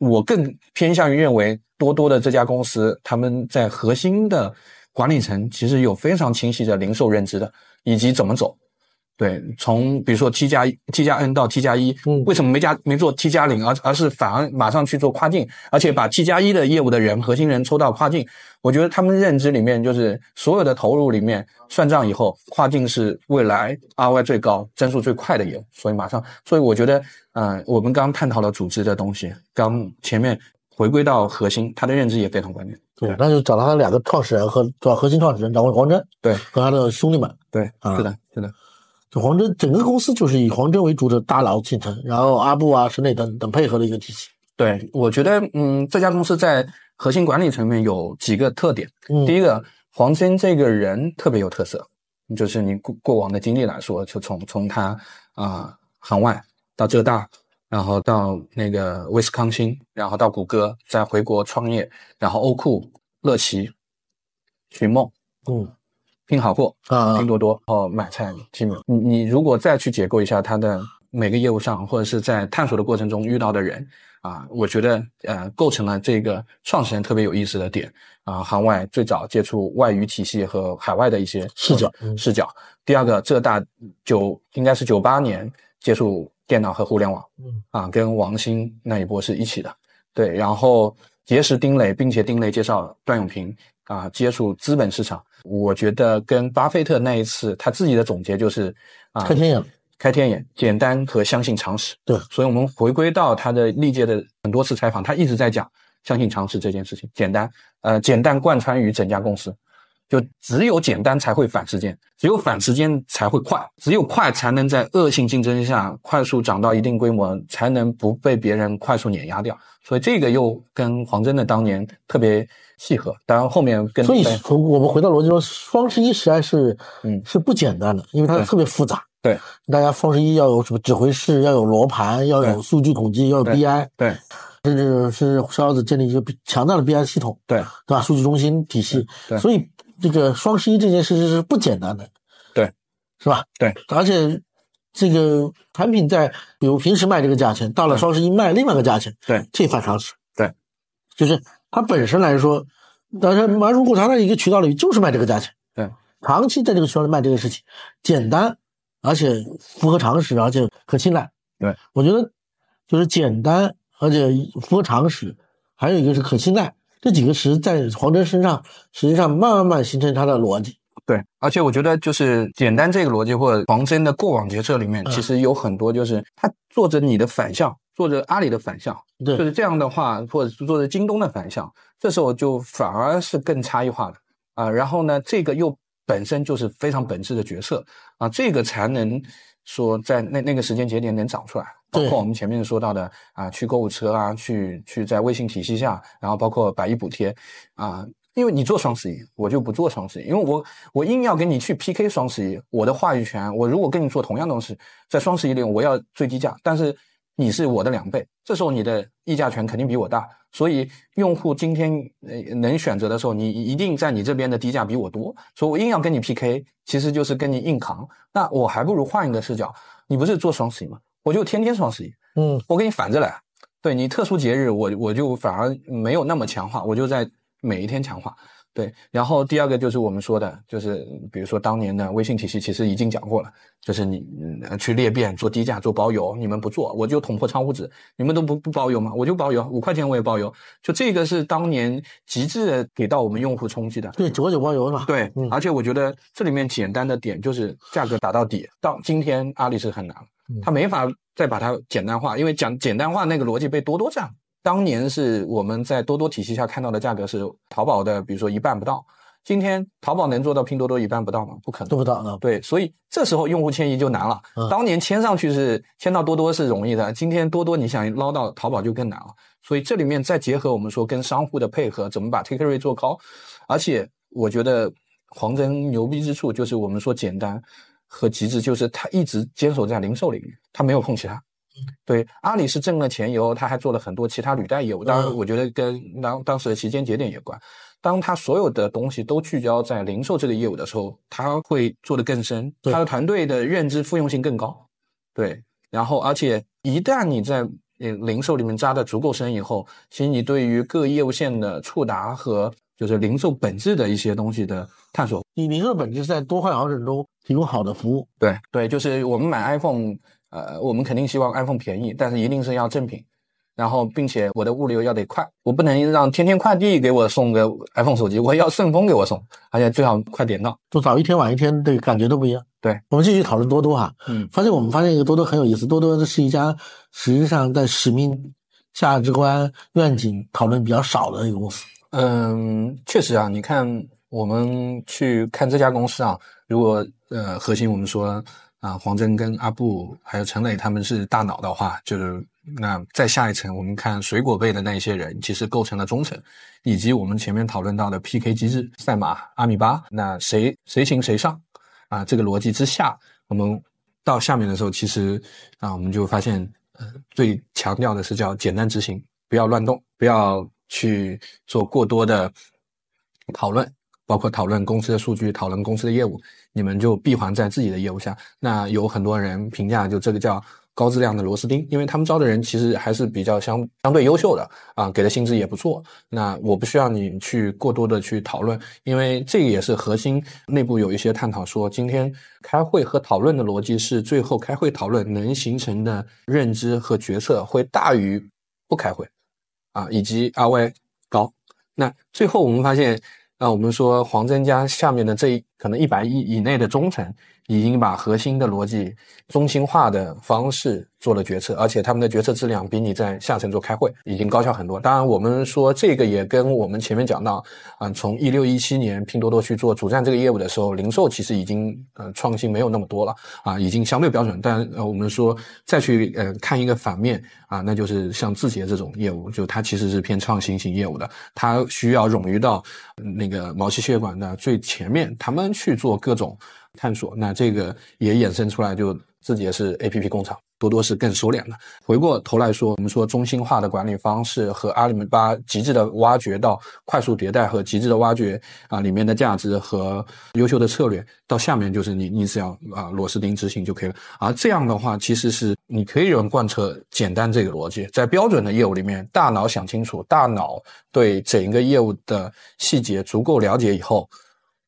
我更偏向于认为多多的这家公司，他们在核心的管理层其实有非常清晰的零售认知的，以及怎么走。对，从比如说 T 加 T 加 N 到 T 加一，嗯为什么没加没做 T 加零，而而是反而马上去做跨境，而且把 T 加一的业务的人核心人抽到跨境？我觉得他们认知里面就是所有的投入里面算账以后，跨境是未来 ROI 最高、增速最快的业务，所以马上，所以我觉得，呃，我们刚探讨了组织的东西，刚前面回归到核心，他的认知也非常关键。对，那就找到他两个创始人和找核心创始人，找王真对和他的兄弟们。对，啊是的，是的，就黄峥整个公司就是以黄峥为主的大佬进程，然后阿布啊、沈磊等等配合的一个体系。对，我觉得，嗯，这家公司在核心管理层面有几个特点。嗯，第一个，黄峥这个人特别有特色，就是你过过往的经历来说，就从从他啊、行外到浙大，然后到那个威斯康星，然后到谷歌，再回国创业，然后欧酷、乐奇、寻梦、嗯拼好货、啊拼多多，然后买菜、提米。你你如果再去解构一下他的每个业务上，或者是在探索的过程中遇到的人啊，我觉得呃构成了这个创始人特别有意思的点啊。行外最早接触外语体系和海外的一些视角嗯视角。第二个，浙大九应该是九八年接触电脑和互联网，嗯啊，跟王兴那一波是一起的。对，然后结识丁磊，并且丁磊介绍段永平啊，接触资本市场。我觉得跟巴菲特那一次他自己的总结就是啊，开天眼。开天眼，简单和相信常识。对所以我们回归到他的历届的很多次采访，他一直在讲相信常识这件事情，简单，呃，简单贯穿于整家公司。就只有简单才会反时间，只有反时间才会快，只有快才能在恶性竞争下快速涨到一定规模，才能不被别人快速碾压掉。所以这个又跟黄峥的当年特别契合。当然后面跟所以从我们回到逻辑说，双十一实在是嗯是不简单的，因为它特别复杂。对大家双十一要有什么指挥室，要有罗盘，要有数据统计，要有 BI，对甚至是逍遥子建立一个比强大的 BI 系统，对对吧？数据中心体系，对所以这个双十一这件事是是不简单的，对，是吧？对，而且这个产品在比如平时卖这个价钱，到了双十一卖另外一个价钱，对，这反常识，对，就是它本身来说，但是那如果它在一个渠道里就是卖这个价钱，对，长期在这个渠道里卖这个事情，简单而且符合常识，而且可信赖，对，我觉得就是简单而且符合常识，还有一个是可信赖，这几个词在黄峥身上实际上慢慢慢形成他的逻辑。对，而且我觉得就是简单这个逻辑，或者黄峥的过往决策里面，嗯其实有很多就是他做着你的反向，做着阿里的反向，对，就是这样的话，或者是做着京东的反向，这时候就反而是更差异化的啊。然后呢，这个又本身就是非常本质的决策啊，这个才能说在那那个时间节点能长出来。包括我们前面说到的啊，去购物车啊，去去在微信体系下，然后包括百亿补贴啊，因为你做双十一，我就不做双十一，因为我我硬要跟你去 PK 双十一，我的话语权，我如果跟你做同样东西，在双十一里我要最低价，但是你是我的两倍，这时候你的议价权肯定比我大，所以用户今天呃能选择的时候，你一定在你这边的低价比我多，所以我硬要跟你 PK，其实就是跟你硬扛，那我还不如换一个视角，你不是做双十一吗？我就天天双十一，嗯，我给你反着来，对你特殊节日，我我就反而没有那么强化，我就在每一天强化。对，然后第二个就是我们说的，就是比如说当年的微信体系，其实已经讲过了，就是你嗯去裂变做低价做包邮，你们不做，我就捅破窗户纸，你们都不不包邮吗？我就包邮，五块钱我也包邮，就这个是当年极致的给到我们用户冲击的。对，九块九包邮是吧。对，嗯而且我觉得这里面简单的点就是价格打到底，到今天阿里是很难了嗯，它没法再把它简单化，因为讲简单化那个逻辑被多多占了。当年是我们在多多体系下看到的价格是淘宝的，比如说一半不到，今天淘宝能做到拼多多一半不到吗？不可能做。不到啊。对，所以这时候用户迁移就难了嗯。当年迁上去是迁到多多是容易的，今天多多你想捞到淘宝就更难了。所以这里面再结合我们说跟商户的配合，怎么把 take rate 做高，而且我觉得黄峥牛逼之处就是我们说简单和极致，就是他一直坚守在零售领域，他没有碰其他。对，阿里是挣了钱以后，他还做了很多其他履带业务。当然，嗯我觉得跟当当时的时间节点有关。当他所有的东西都聚焦在零售这个业务的时候，他会做得更深，他的团队的认知复用性更高。对，然后而且一旦你在嗯零售里面扎的足够深以后，其实你对于各业务线的触达和就是零售本质的一些东西的探索，你零售本质是在多换调整中提供好的服务。对对，就是我们买 iPhone，呃，我们肯定希望 iPhone 便宜，但是一定是要正品。然后，并且我的物流要得快，我不能让天天快递给我送个 iPhone 手机，我要顺丰给我送，而且最好快点到，就早一天晚一天，对，感觉都不一样。对，我们继续讨论多多哈，嗯，发现我们发现一个多多很有意思，多多是一家实际上在使命、价值观、愿景讨论比较少的一个公司。嗯，确实啊，你看我们去看这家公司啊，如果呃核心我们说啊黄峥跟阿布还有陈磊他们是大脑的话，就是。那再下一层，我们看水果辈的那一些人，其实构成了中层，以及我们前面讨论到的 PK 机制，赛马、阿米巴，那谁谁行谁上啊？这个逻辑之下，我们到下面的时候，其实啊，我们就发现，呃，最强调的是叫简单执行，不要乱动，不要去做过多的讨论，包括讨论公司的数据，讨论公司的业务，你们就闭环在自己的业务下。那有很多人评价，就这个叫。高质量的螺丝钉，因为他们招的人其实还是比较相相对优秀的啊，给的薪资也不错。那我不需要你去过多的去讨论，因为这个也是核心内部有一些探讨说，今天开会和讨论的逻辑是最后开会讨论能形成的认知和决策会大于不开会啊，以及 RY 高。那最后我们发现，啊，我们说黄珍家下面的这一可能一百亿以内的中层。已经把核心的逻辑中心化的方式做了决策，而且他们的决策质量比你在下层做开会已经高效很多。当然，我们说这个也跟我们前面讲到，啊，从一六一七年拼多多去做主站这个业务的时候，零售其实已经呃创新没有那么多了啊，已经相对标准。但呃，我们说再去呃看一个反面啊，那就是像字节这种业务，就它其实是偏创新型业务的，它需要冗余到那个毛细血管的最前面，他们去做各种。探索，那这个也衍生出来，就自己也是 A P P 工厂，多多是更收敛的。回过头来说，我们说中心化的管理方式和阿里巴巴极致的挖掘到快速迭代和极致的挖掘啊里面的价值和优秀的策略，到下面就是你你只要啊螺丝钉执行就可以了。而这样的话，其实是你可以用贯彻简单这个逻辑，在标准的业务里面，大脑想清楚，大脑对整一个业务的细节足够了解以后，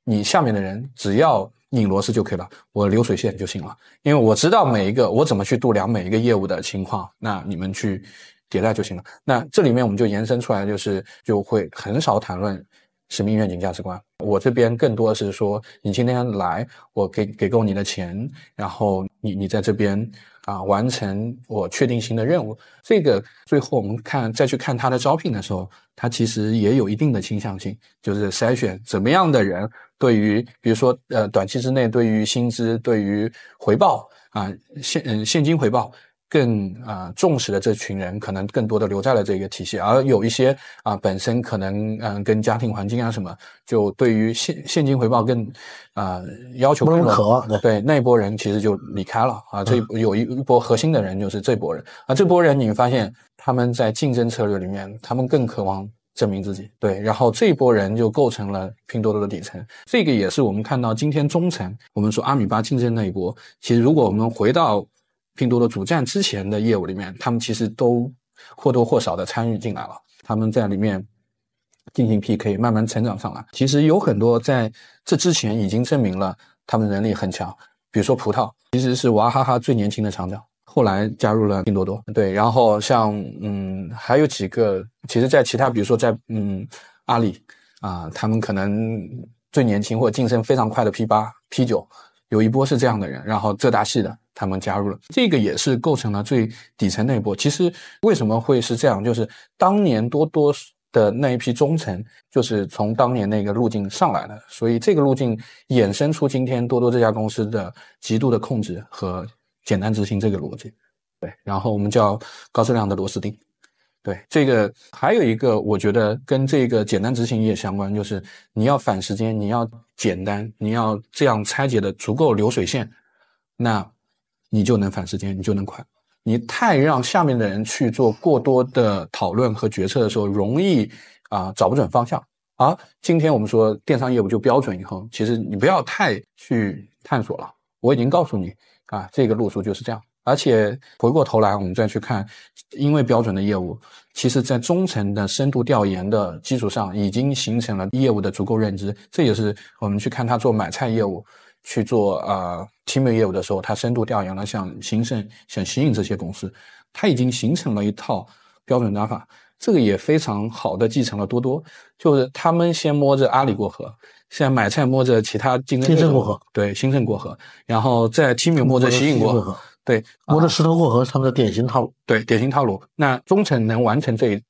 你下面的人只要。拧螺丝就可以了，我流水线就行了，因为我知道每一个我怎么去度量每一个业务的情况，那你们去迭代就行了。那这里面我们就延伸出来，就是就会很少谈论使命、愿景、价值观。我这边更多的是说，你今天来，我给给够你的钱，然后你你在这边。啊，完成我确定性的任务。这个最后我们看再去看他的招聘的时候，他其实也有一定的倾向性，就是筛选怎么样的人，对于比如说呃短期之内对于薪资、对于回报啊现嗯现金回报。更啊重视的这群人，可能更多的留在了这个体系，而有一些啊本身可能嗯跟家庭环境啊什么，就对于现现金回报更啊要求更渴，对那一波人其实就离开了啊。这有一一波核心的人就是这波人啊，这波人你发现他们在竞争策略里面，他们更渴望证明自己，对，然后这一波人就构成了拼多多的底层。这个也是我们看到今天中层，我们说阿米巴竞争那一波，其实如果我们回到。拼多多主站之前的业务里面，他们其实都或多或少的参与进来了。他们在里面进行 PK，慢慢成长上来。其实有很多在这之前已经证明了他们能力很强。比如说葡萄，其实是娃哈哈最年轻的厂长，后来加入了拼多多。对，然后像嗯，还有几个，其实在其他，比如说在嗯阿里啊，他们可能最年轻或晋升非常快的 P 八、P 九。有一波是这样的人，然后浙大系的他们加入了，这个也是构成了最底层那一波。其实为什么会是这样？就是当年多多的那一批中层，就是从当年那个路径上来的，所以这个路径衍生出今天多多这家公司的极度的控制和简单执行这个逻辑。对，然后我们叫高质量的螺丝钉。对，这个还有一个，我觉得跟这个简单执行也相关，就是你要反时间，你要简单，你要这样拆解的足够流水线，那你就能反时间，你就能快。你太让下面的人去做过多的讨论和决策的时候，容易啊找不准方向。而今天我们说电商业务就标准以后，其实你不要太去探索了，我已经告诉你啊，这个路数就是这样。而且回过头来，我们再去看，因为标准的业务，其实在中层的深度调研的基础上，已经形成了业务的足够认知。这也是我们去看他做买菜业务，去做啊 team 业务的时候，他深度调研了像兴盛、想吸引这些公司，他已经形成了一套标准打法。这个也非常好的继承了多多，就是他们先摸着阿里过河，现在买菜摸着其他竞争兴盛过河，对，兴盛过河，然后在 team 摸着吸引过河。对，摸着石头过河，他们的典型套路。对，典型套路。那中层能完成这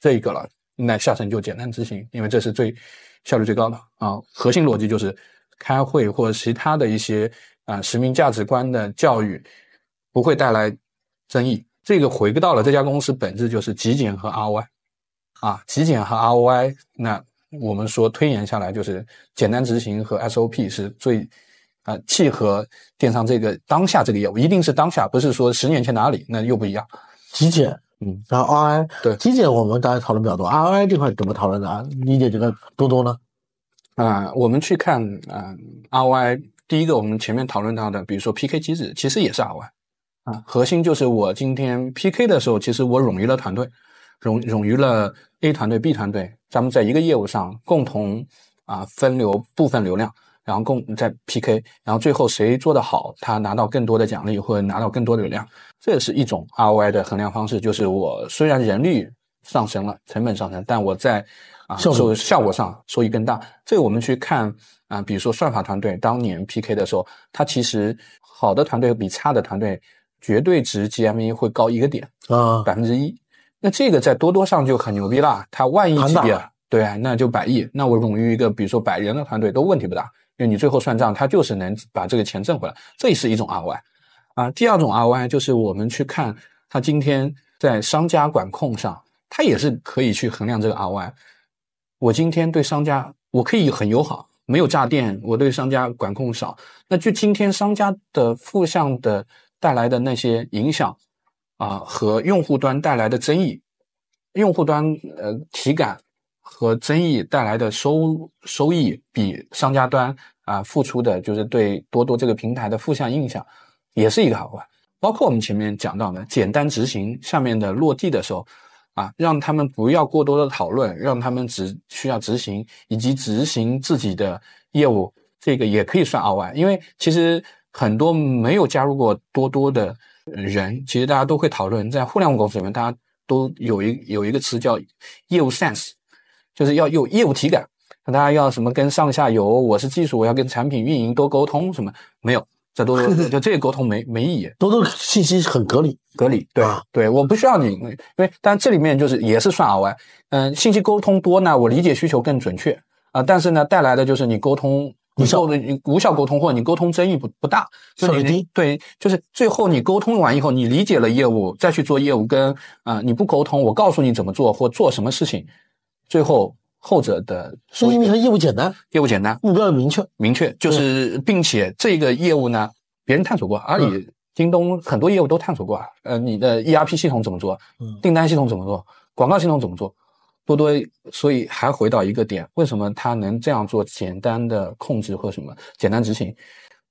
这一个了，那下层就简单执行，因为这是最效率最高的啊。核心逻辑就是开会或者其他的一些啊实名价值观的教育不会带来争议。这个回到了这家公司本质就是极简和 ROI 啊，极简和 ROI。那我们说推演下来就是简单执行和 SOP 是最。啊，契合电商这个当下这个业务，一定是当下，不是说十年前哪里那又不一样。极简，嗯，然后 ROI，对，极简我们刚才讨论比较多，ROI 这块怎么讨论的啊？理解这个多多呢？啊，我们去看啊，ROI，第一个我们前面讨论到的，比如说 PK 机制，其实也是 ROI 啊，核心就是我今天 PK 的时候，其实我冗余了团队，冗冗余了 A 团队、B 团队，咱们在一个业务上共同啊分流部分流量。然后共再 PK，然后最后谁做得好，他拿到更多的奖励或者拿到更多的流量，这也是一种 ROI 的衡量方式。就是我虽然人力上升了，成本上升，但我在啊收效果上收益更大。这个我们去看啊，比如说算法团队当年 PK 的时候，它其实好的团队比差的团队绝对值 GMV 会高一个点啊，百分之一。那这个在多多上就很牛逼了，它万亿级别，对，那就百亿。那我冗余一个，比如说百人的团队都问题不大。因为你最后算账，它就是能把这个钱挣回来，这也是一种 ROI 啊。第二种 ROI 就是我们去看它今天在商家管控上，它也是可以去衡量这个 ROI。我今天对商家，我可以很友好，没有炸店，我对商家管控少，那就今天商家的负向的带来的那些影响啊，和用户端带来的争议，用户端呃体感。和争议带来的收收益，比商家端啊付出的，就是对多多这个平台的负向印象，也是一个好坏。包括我们前面讲到的简单执行下面的落地的时候，啊，让他们不要过多的讨论，让他们只需要执行以及执行自己的业务，这个也可以算 ROI。因为其实很多没有加入过多多的人，其实大家都会讨论，在互联网公司里面，大家都有一有一个词叫业务 sense。就是要有业务体感，那大家要什么跟上下游，我是技术，我要跟产品运营多沟通，什么没有？这都 就这个沟通没没意义，都都信息很隔离，隔离。对对，我不需要你，因为但这里面就是也是算 ROI。嗯，信息沟通多呢，我理解需求更准确啊，但是呢，带来的就是你沟通无效的，你无效沟通或者你沟通争议不不大，效率低。对，就是最后你沟通完以后，你理解了业务，再去做业务，跟啊你不沟通，我告诉你怎么做或做什么事情。最后，后者的是因为它业务简单，业务简单，目标明确，明确就是，并且这个业务呢，别人探索过，阿里、京东很多业务都探索过啊。呃，你的 ERP 系统怎么做？订单系统怎么做？广告系统怎么做？多多，所以还回到一个点，为什么他能这样做？简单的控制或什么简单执行？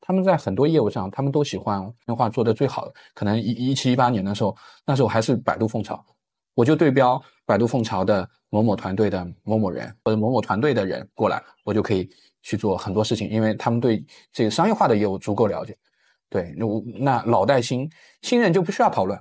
他们在很多业务上，他们都喜欢电话做的最好的。可能一一七一八年的时候，那时候还是百度蜂巢，我就对标。百度凤巢的某某团队的某某人或者某某团队的人过来，我就可以去做很多事情，因为他们对这个商业化的业务足够了解。对，那我那老带新，新人就不需要讨论。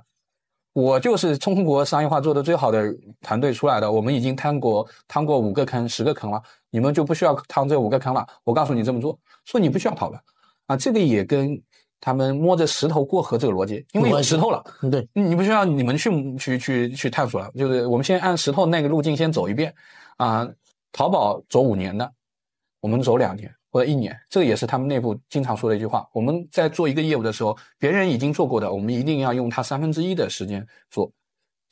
我就是中国商业化做的最好的团队出来的，我们已经趟过趟过五个坑、十个坑了，你们就不需要趟这五个坑了。我告诉你这么做，所以你不需要讨论啊。这个也跟。他们摸着石头过河这个逻辑，因为有石头了，对，你不需要你们去去去去探索了，就是我们先按石头那个路径先走一遍，啊，淘宝走五年的，我们走两年或者一年，这个也是他们内部经常说的一句话。我们在做一个业务的时候，别人已经做过的，我们一定要用它三分之一的时间做。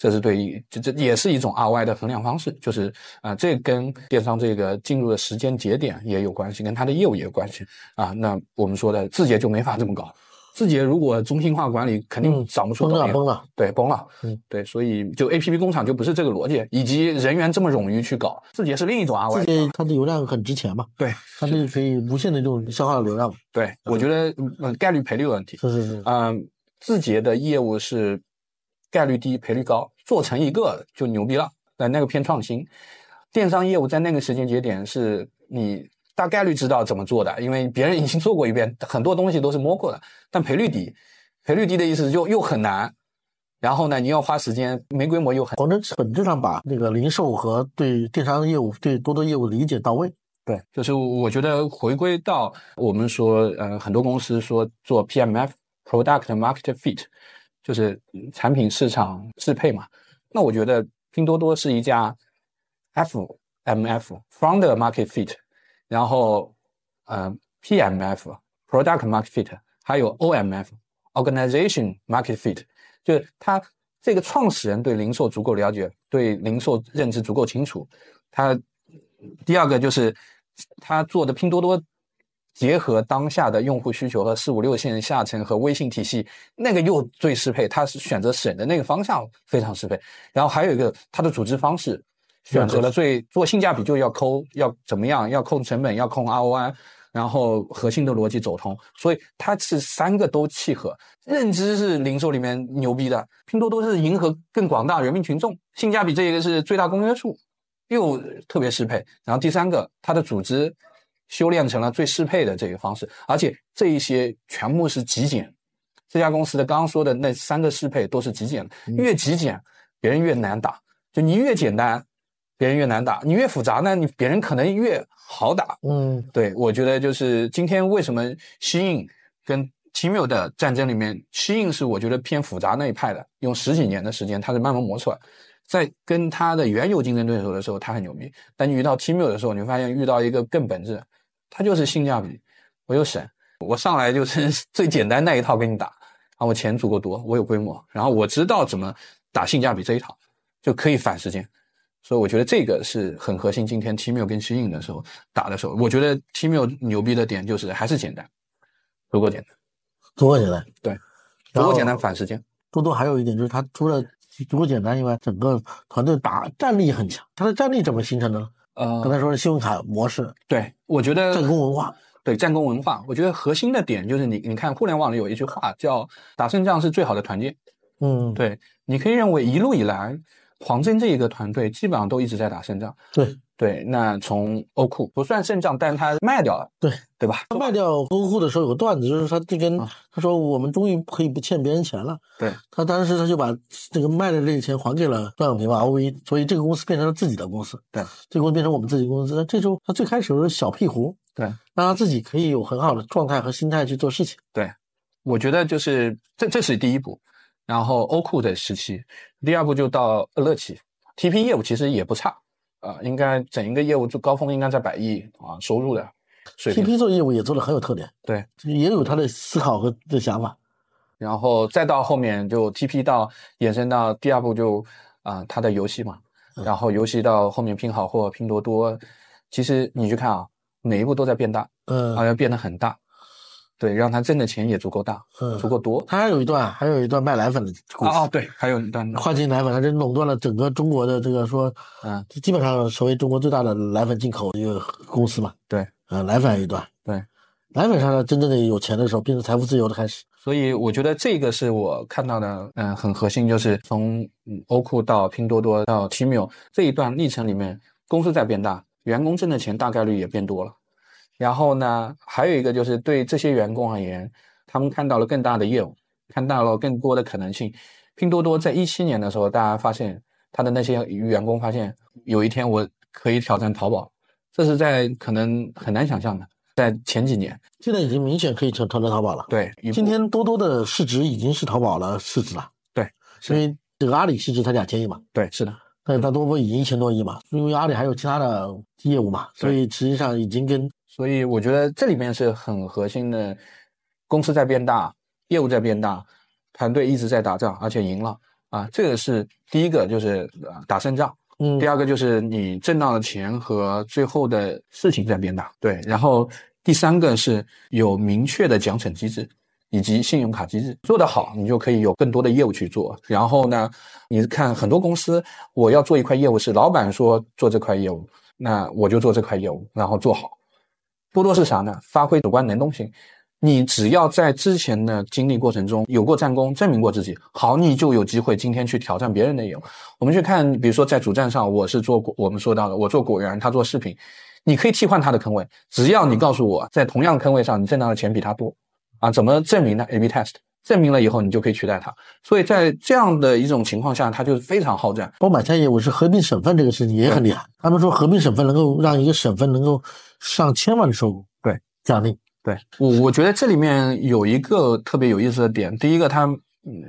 这是对于这这也是一种 ROI 的衡量方式，就是啊，这跟电商这个进入的时间节点也有关系，跟它的业务也有关系啊。那我们说的字节就没法这么搞，字节如果中心化管理，肯定长不出崩了，崩了，对，崩了，嗯，对，所以就 APP 工厂就不是这个逻辑，以及人员这么冗余去搞，字节是另一种 ROI，字节它的流量很值钱嘛，对，它是可以无限的这种消耗流量，对，我觉得嗯概率赔率问题，是是是，嗯。字节的业务是概率低、赔率高，做成一个就牛逼了。但那个偏创新，电商业务在那个时间节点是你大概率知道怎么做的，因为别人已经做过一遍，很多东西都是摸过的，但赔率低。赔率低的意思就又很难，然后呢，你要花时间，没规模又很。本质上把那个零售和对电商业务、对多多业务理解到位。对，就是我觉得回归到我们说，呃，很多公司说做 PMF（Product Market Fit），就是产品市场适配嘛。那我觉得拼多多是一家 FMF（Founder Market Fit），然后呃 PMF（Product Market Fit），还有 OMF（Organization Market Fit），就是他这个创始人对零售足够了解，对零售认知足够清楚。他第二个就是他做的拼多多，结合当下的用户需求和四五六线下沉和微信体系，那个又最适配。他是选择省的那个方向非常适配。然后还有一个他的组织方式，选择了最做性价比就要抠，要怎么样？要控成本，要控 ROI，然后核心的逻辑走通。所以它是三个都契合。认知是零售里面牛逼的，拼多多是迎合更广大人民群众，性价比这一个是最大公约数。又特别适配，然后第三个，它的组织修炼成了最适配的这个方式，而且这一些全部是极简。这家公司的刚刚说的那三个适配都是极简，越极简别人越难打，就你越简单，别人越难打；你越复杂呢，你别人可能越好打。嗯，对，我觉得就是今天为什么西印跟 Tmall 的战争里面，西印是我觉得偏复杂那一派的，用十几年的时间，它是慢慢磨出来。在跟他的原有竞争对手的时候，他很牛逼。但你遇到 Tmall 的时候，你会发现遇到一个更本质，它就是性价比。我又省，我上来就是 最简单那一套给你打，然后我钱足够多，我有规模，然后我知道怎么打性价比这一套，就可以反时间。所以我觉得这个是很核心。今天 Tmall 跟西印的时候打的时候，我觉得 Tmall 牛逼的点就是还是简单，足够简单，足够简单。对，足够简单反时间。多多还有一点就是它除了足够简单以外，整个团队打战力很强。它的战力怎么形成的呢？呃，刚才说的信用卡模式，对我觉得战功文化，对战功文化，我觉得核心的点就是你你看互联网里有一句话叫“打胜仗是最好的团建”。嗯，对，你可以认为一路以来，黄金这一个团队基本上都一直在打胜仗。对对，那从欧库不算胜仗，但是他卖掉了，对对吧？他卖掉欧库的时候有个段子，就是他这跟他说我们终于可以不欠别人钱了。对他当时他就把这个卖的这个钱还给了段永平吧，OV，所以这个公司变成了自己的公司。对，这个公司变成我们自己公司。那这时候他最开始是小屁胡，对，让他自己可以有很好的状态和心态去做事情。对，我觉得就是这这是第一步，然后欧酷的时期，第二步就到乐乐奇，TP 业务其实也不差啊、应该整一个业务就高峰应该在百亿啊收入的水平。TP 做业务也做的很有特点，对，也有他的思考和的想法。然后再到后面就 TP 到衍生到第二步就啊、他的游戏嘛，然后游戏到后面拼好货、拼多多，其实你去看啊，每一步都在变大，嗯好像变得很大，对，让他挣的钱也足够大，嗯足够多。他还有一段，还有一段卖奶粉的故事。啊哦，对，还有一段跨境奶粉，他真垄断了整个中国的这个说，嗯，基本上成为中国最大的奶粉进口一个公司嘛。对，呃，奶粉还有一段，对，奶粉上的真正的有钱的时候，变成财富自由的开始。所以我觉得这个是我看到的，嗯，很核心，就是从嗯欧酷到拼多多到 Tmall 这一段历程里面，公司在变大，员工挣的钱大概率也变多了。然后呢，还有一个就是对这些员工而言，他们看到了更大的业务，看到了更多的可能性。拼多多在一七年的时候，大家发现他的那些员工发现，有一天我可以挑战淘宝，这是在可能很难想象的，在前几年，现在已经明显可以挑挑战淘宝了。对，今天多多的市值已经是淘宝了市值了，对，因为这个阿里市值才两千亿嘛，对是的。但是它多多已经一千多亿嘛，因为阿里还有其他的业务嘛，所以实际上已经跟所以我觉得这里面是很核心的，公司在变大，业务在变大，团队一直在打仗，而且赢了啊，这个是第一个，就是呃打胜仗。嗯第二个就是你挣到的钱和最后的事情在变大，对。然后第三个是有明确的奖惩机制以及信用卡机制，做得好，你就可以有更多的业务去做。然后呢，你看很多公司，我要做一块业务是老板说做这块业务，那我就做这块业务，然后做好。多多是啥呢？发挥主观能动性，你只要在之前的经历过程中有过战功，证明过自己，好，你就有机会今天去挑战别人的业务。我们去看，比如说在主站上，我是做果我们说到的，我做果园，他做视频，你可以替换他的坑位，只要你告诉我在同样坑位上你挣到的钱比他多，啊，怎么证明呢？A/B test 证明了以后，你就可以取代他。所以在这样的一种情况下，他就是非常好战。包括买菜业务是合并省份这个事情也很厉害，他们说合并省份能够让一个省份能够上千万的收入，对奖励。对我，我觉得这里面有一个特别有意思的点。第一个，他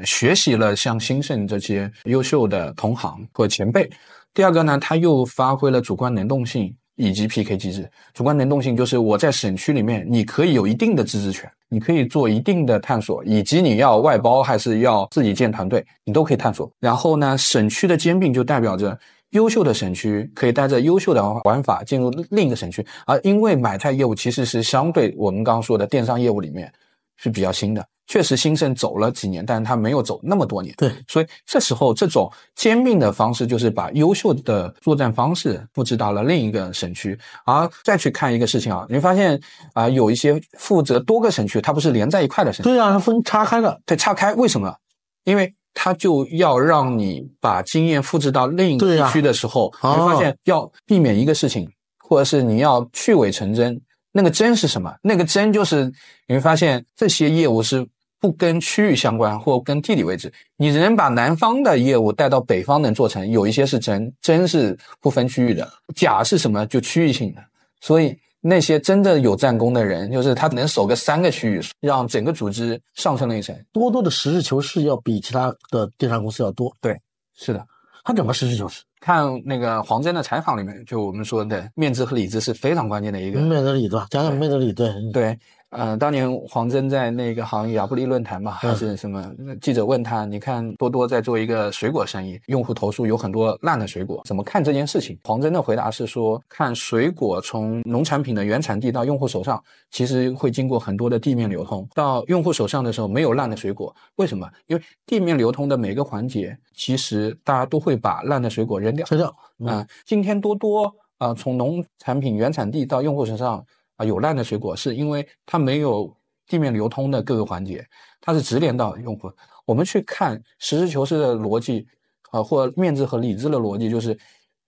学习了像兴盛这些优秀的同行或前辈；第二个呢，他又发挥了主观能动性以及 PK 机制。主观能动性就是我在省区里面，你可以有一定的自治权，你可以做一定的探索，以及你要外包还是要自己建团队，你都可以探索。然后呢，省区的兼并就代表着。优秀的省区可以带着优秀的玩法进入另一个省区，而因为买菜业务其实是相对我们刚刚说的电商业务里面是比较新的，确实兴盛走了几年，但是它没有走那么多年。对，所以这时候这种兼并的方式就是把优秀的作战方式复制到了另一个省区，而再去看一个事情啊，你会发现啊有一些负责多个省区，它不是连在一块的省区，对啊，它分叉开了，对，岔开，为什么？因为。它就要让你把经验复制到另一个地区的时候，你会发现要避免一个事情，或者是你要去伪成真。那个真是什么？那个真就是你会发现这些业务是不跟区域相关，或跟地理位置。你能把南方的业务带到北方能做成，有一些是真，真是不分区域的。假是什么？就区域性的。所以。那些真的有战功的人，就是他能守个三个区域，让整个组织上升了一层。多多的实事求是要比其他的电商公司要多。对，是的，他怎么实事求是？看那个黄峥的采访里面，就我们说的面子和里子是非常关键的一个。面子里子，讲讲面子里，对对。呃，当年黄峥在那个好像亚布力论坛嘛，还是什么？记者问他，你看多多在做一个水果生意，用户投诉有很多烂的水果，怎么看这件事情？黄峥的回答是说，看水果从农产品的原产地到用户手上，其实会经过很多的地面流通，到用户手上的时候没有烂的水果，为什么？因为地面流通的每个环节，其实大家都会把烂的水果扔掉。扔掉啊，今天多多啊，从农产品原产地到用户手上。啊，有烂的水果是因为它没有地面流通的各个环节，它是直连到用户。我们去看实事求是的逻辑，啊，或面子和理智的逻辑，就是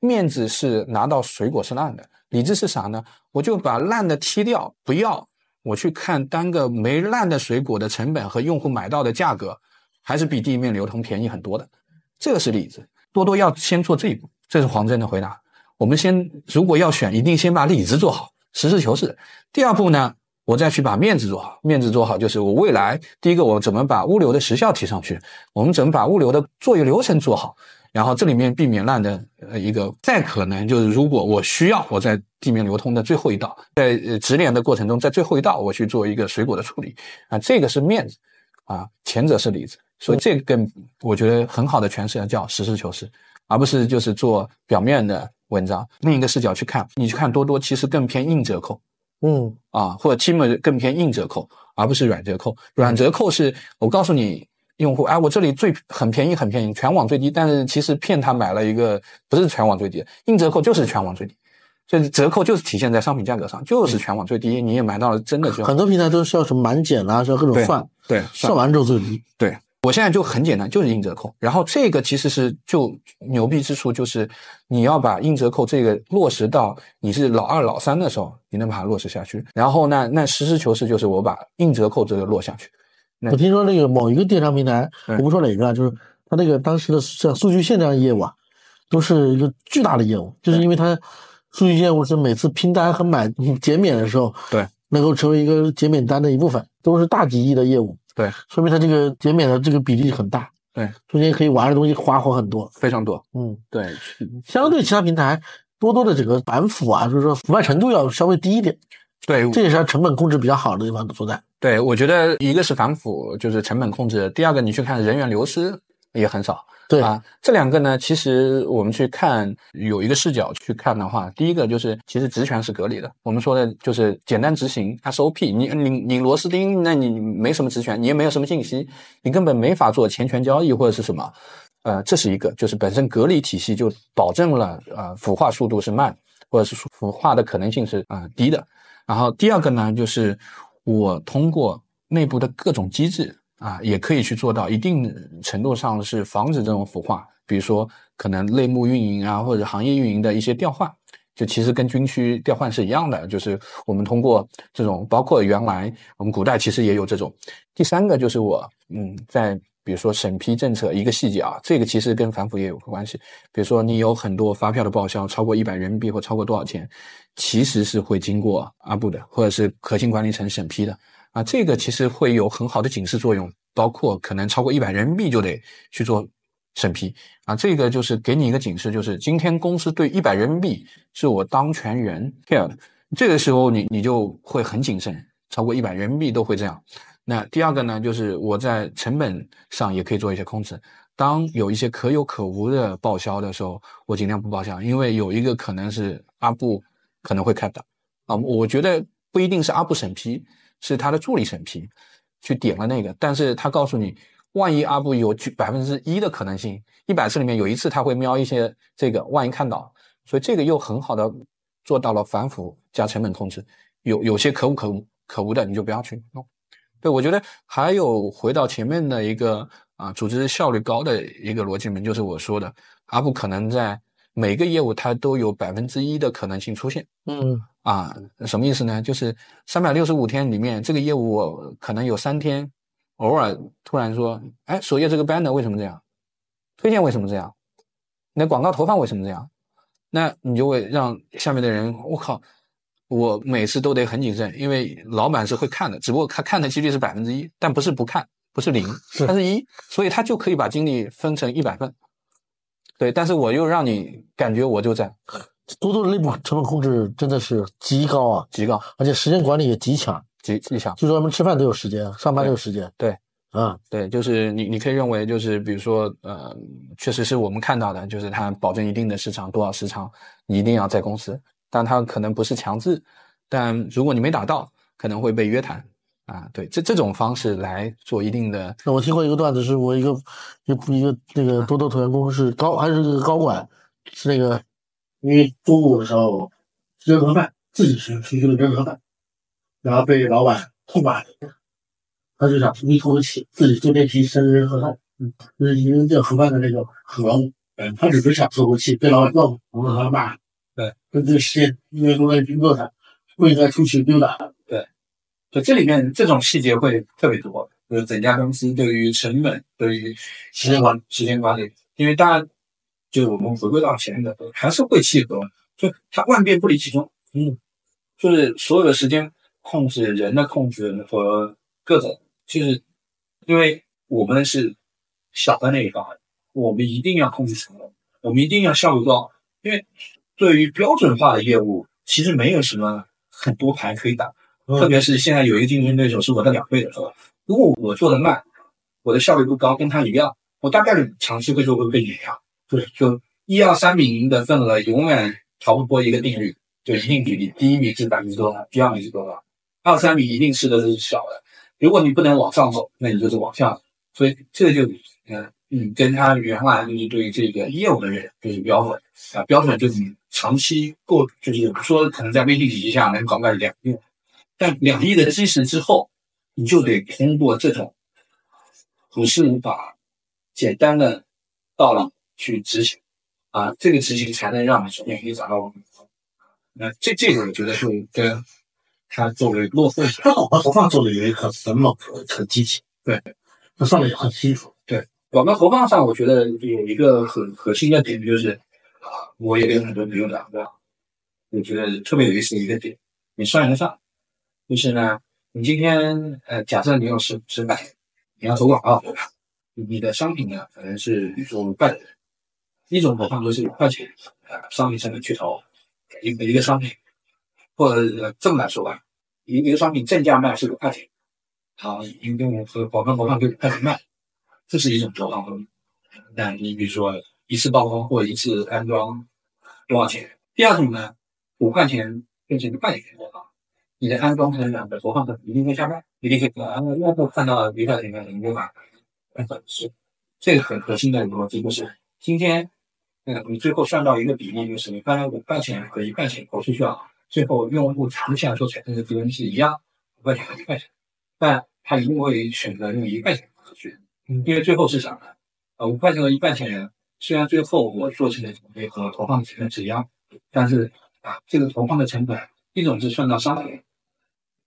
面子是拿到水果是烂的，理智是啥呢？我就把烂的踢掉，不要。我去看单个没烂的水果的成本和用户买到的价格，还是比地面流通便宜很多的。这个是理智。多多要先做这一步，这是黄峥的回答。我们先如果要选，一定先把理智做好。实事求是。第二步呢，我再去把面子做好。面子做好就是我未来第一个，我怎么把物流的时效提上去？我们怎么把物流的作业流程做好？然后这里面避免烂的呃一个，再可能就是如果我需要我在地面流通的最后一道，在呃直连的过程中，在最后一道我去做一个水果的处理啊，这个是面子啊，前者是里子。所以这个更我觉得很好的诠释叫实事求是，而不是就是做表面的。文章另一个视角去看，你去看多多，其实更偏硬折扣，嗯。啊，或者 Tim 更偏硬折扣，而不是软折扣。软折扣是我告诉你用户，哎，我这里最很便宜，很便宜，全网最低，但是其实骗他买了一个不是全网最低，硬折扣就是全网最低，所以折扣就是体现在商品价格上，就是全网最低，你也买到了真的就很多平台都是要什么满减啊，需要各种算，对，算完之后最低，对。我现在就很简单，就是硬折扣。然后这个其实是就牛逼之处，就是你要把硬折扣这个落实到你是老二、老三的时候，你能把它落实下去。然后呢，那实事求是就是我把硬折扣这个落下去。我听说那个某一个电商平台，我不说哪个啊，就是他那个当时的像数据线这样的业务啊，都是一个巨大的业务，就是因为它数据业务是每次拼单和买 减免的时候，对，能够成为一个减免单的一部分，都是大几亿的业务。对，说明它这个减免的这个比例很大。对，中间可以玩的东西花活很多，非常多。嗯，对，相对其他平台，多多的整个反腐啊，就是说腐败程度要稍微低一点。对，这也是它成本控制比较好的地方所在。对，我觉得一个是反腐，就是成本控制；第二个，你去看人员流失也很少。对啊，这两个呢，其实我们去看有一个视角去看的话，第一个就是其实职权是隔离的。我们说的就是简单执行 SOP，你你你螺丝钉，那你没什么职权，你也没有什么信息，你根本没法做钱权交易或者是什么。呃，这是一个，就是本身隔离体系就保证了呃腐化速度是慢，或者是腐化的可能性是啊低的。然后第二个呢，就是我通过内部的各种机制啊，也可以去做到一定程度上是防止这种腐化，比如说可能类目运营啊，或者行业运营的一些调换，就其实跟军区调换是一样的，就是我们通过这种，包括原来我们古代其实也有这种。第三个就是我嗯在。比如说审批政策一个细节啊，这个其实跟反腐也有关系。比如说你有很多发票的报销超过一百人民币或超过多少钱，其实是会经过阿布的或者是核心管理层审批的啊。这个其实会有很好的警示作用，包括可能超过一百人民币就得去做审批啊。这个就是给你一个警示，就是今天公司对一百人民币是我当权人 care 的，这个时候你你就会很谨慎，超过一百人民币都会这样。那第二个呢，就是我在成本上也可以做一些控制。当有一些可有可无的报销的时候，我尽量不报销，因为有一个可能是阿布可能会看到啊。我觉得不一定是阿布审批，是他的助理审批去点了那个，但是他告诉你，万一阿布有百分之一的可能性，一百次里面有一次他会瞄一些这个，万一看到，所以这个又很好的做到了反腐加成本控制。有有些可无可无可无的，你就不要去弄。对，我觉得还有回到前面的一个啊，组织效率高的一个逻辑面，就是我说的，阿布可能在每个业务它都有百分之一的可能性出现。嗯，啊，什么意思呢？就是三百六十五天里面，这个业务我可能有三天，偶尔突然说，哎，首页这个 banner 为什么这样？推荐为什么这样？那广告投放为什么这样？那你就会让下面的人，我靠。我每次都得很谨慎，因为老板是会看的，只不过他看的几率是百分之一，但不是不看，不是零，它是一，所以他就可以把精力分成一百份。对，但是我又让你感觉我就在。多多的内部成本控制真的是极高啊，极高，而且时间管理也极强，极极强。就说我们吃饭都有时间，上班都有时间。对，啊，对，就是你你可以认为就是比如说呃，确实是我们看到的，就是他保证一定的时长，多少时长，你一定要在公司。但他可能不是强制，但如果你没达到，可能会被约谈啊。对，这这种方式来做一定的。那我听过一个段子，是我一个一个一个那个多多投员工是高还是个高管，是那个因为中午的时候吃盒饭，自己吃出去了吃盒饭，然后被老板痛骂，他就想一口气自己坐电梯升人盒饭，嗯，就是因为这盒饭的那个盒，嗯，他只是想透口气，被老板揍，然后他骂。对，跟这个时间因为都在工作上，不应该出去溜达。对，就这里面这种细节会特别多，就是整家公司对于成本、对于时间管时间管理，因为大家就我们回归到前面的，还是会契合，就它万变不离其宗。嗯，就是所有的时间控制、人的控制和各种，就是因为我们是小的那一方，我们一定要控制成本，我们一定要效率高，因为。对于标准化的业务，其实没有什么很多牌可以打，特别是现在有一个竞争对手是我的两倍的时候，如果我做的慢，我的效率不高，跟他一样，我大概率长期会就会被碾压。就是，就一二三名的份额永远逃不过一个定律，就一定比例，第一名是百分之多少，第二名是多少，二三名一定吃的是小的。如果你不能往上走，那你就是往下。所以这就嗯。嗯，跟他原来就是对这个业务的人就是标准啊，标准就是你长期过，就是说可能在微信体系下能搞个两亿，但两亿的基石之后，你就得通过这种普世法简单的道理去执行啊，这个执行才能让你首先可以找到我们。那这这个我觉得就跟他作为落后，投放做的有一个很猛，很积极，对，他上面也很清楚，对。广告投放上，我觉得有一个很核心的点，就是啊，我也跟很多朋友讲过，我觉得特别有意思的一个点，你算得上，就是呢，你今天呃，假设你有十十百，你要投广告？你的商品呢，可能是说五块，一种投放都是五块钱，呃，商品成本去投一一个商品，或者这么来说吧，一一个商品正价卖是五块钱，好，你用和广告投放就开始卖。这是一种投放方式。那你比如说一次曝光或一次安装多少钱？第二种呢，五块钱变成一块钱投放，你的安装成本的投放成一定会下降，一定会啊，用户看到一块钱的你就买，很是这个很核心的逻辑就是，今天嗯，你最后算到一个比例，就是你刚才五块钱和一块钱投出去啊，最后用户长期来说产生的利润是一样，五块钱和一块钱，但他一定会选择用一块钱投出去，因为最后是啥呢？呃，五块钱和一块钱，虽然最后我做成的准备和投放成本是一样，但是啊，这个投放的成本，一种是算到商品，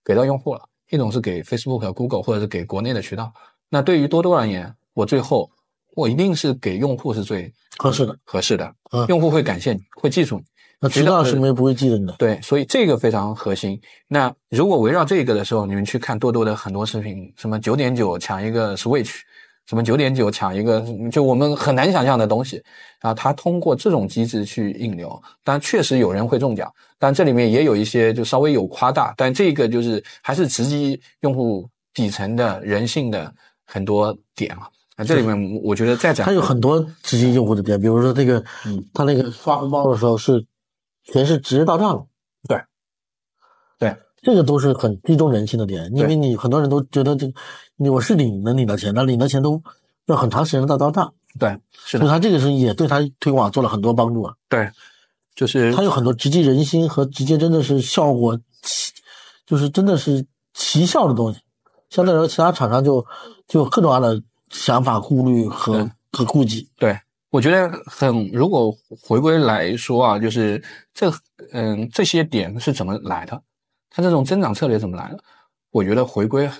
给到用户了，一种是给 Facebook、Google 或者是给国内的渠道。那对于多多而言，我最后我一定是给用户是最合适的，合适的，嗯用户会感谢你，会记住你。那渠道是没不会记得你的。对，所以这个非常核心。那如果围绕这个的时候，你们去看多多的很多视频，什么九点九抢一个 Switch，什么九点九抢一个，就我们很难想象的东西。然后他通过这种机制去引流，但确实有人会中奖，但这里面也有一些就稍微有夸大，但这个就是还是直击用户底层的人性的很多点啊。那这里面我觉得再讲它有很多直接用户的点，比如说这个，嗯，他那个发红包的时候是全是直接到账了，对，对，这个都是很击中人心的点，因为你很多人都觉得这个，你我是领能领到钱，但领的钱都要很长时间才到账，对是的，所以他这个是也对他推广做了很多帮助啊。对，就是他有很多直击人心和直接真的是效果奇，就是真的是奇效的东西。相对来说，其他厂商就就各种各样的想法、顾虑和、嗯和顾忌。对，我觉得很，如果回归来说啊，就是这嗯这些点是怎么来的？它这种增长策略怎么来的？我觉得回归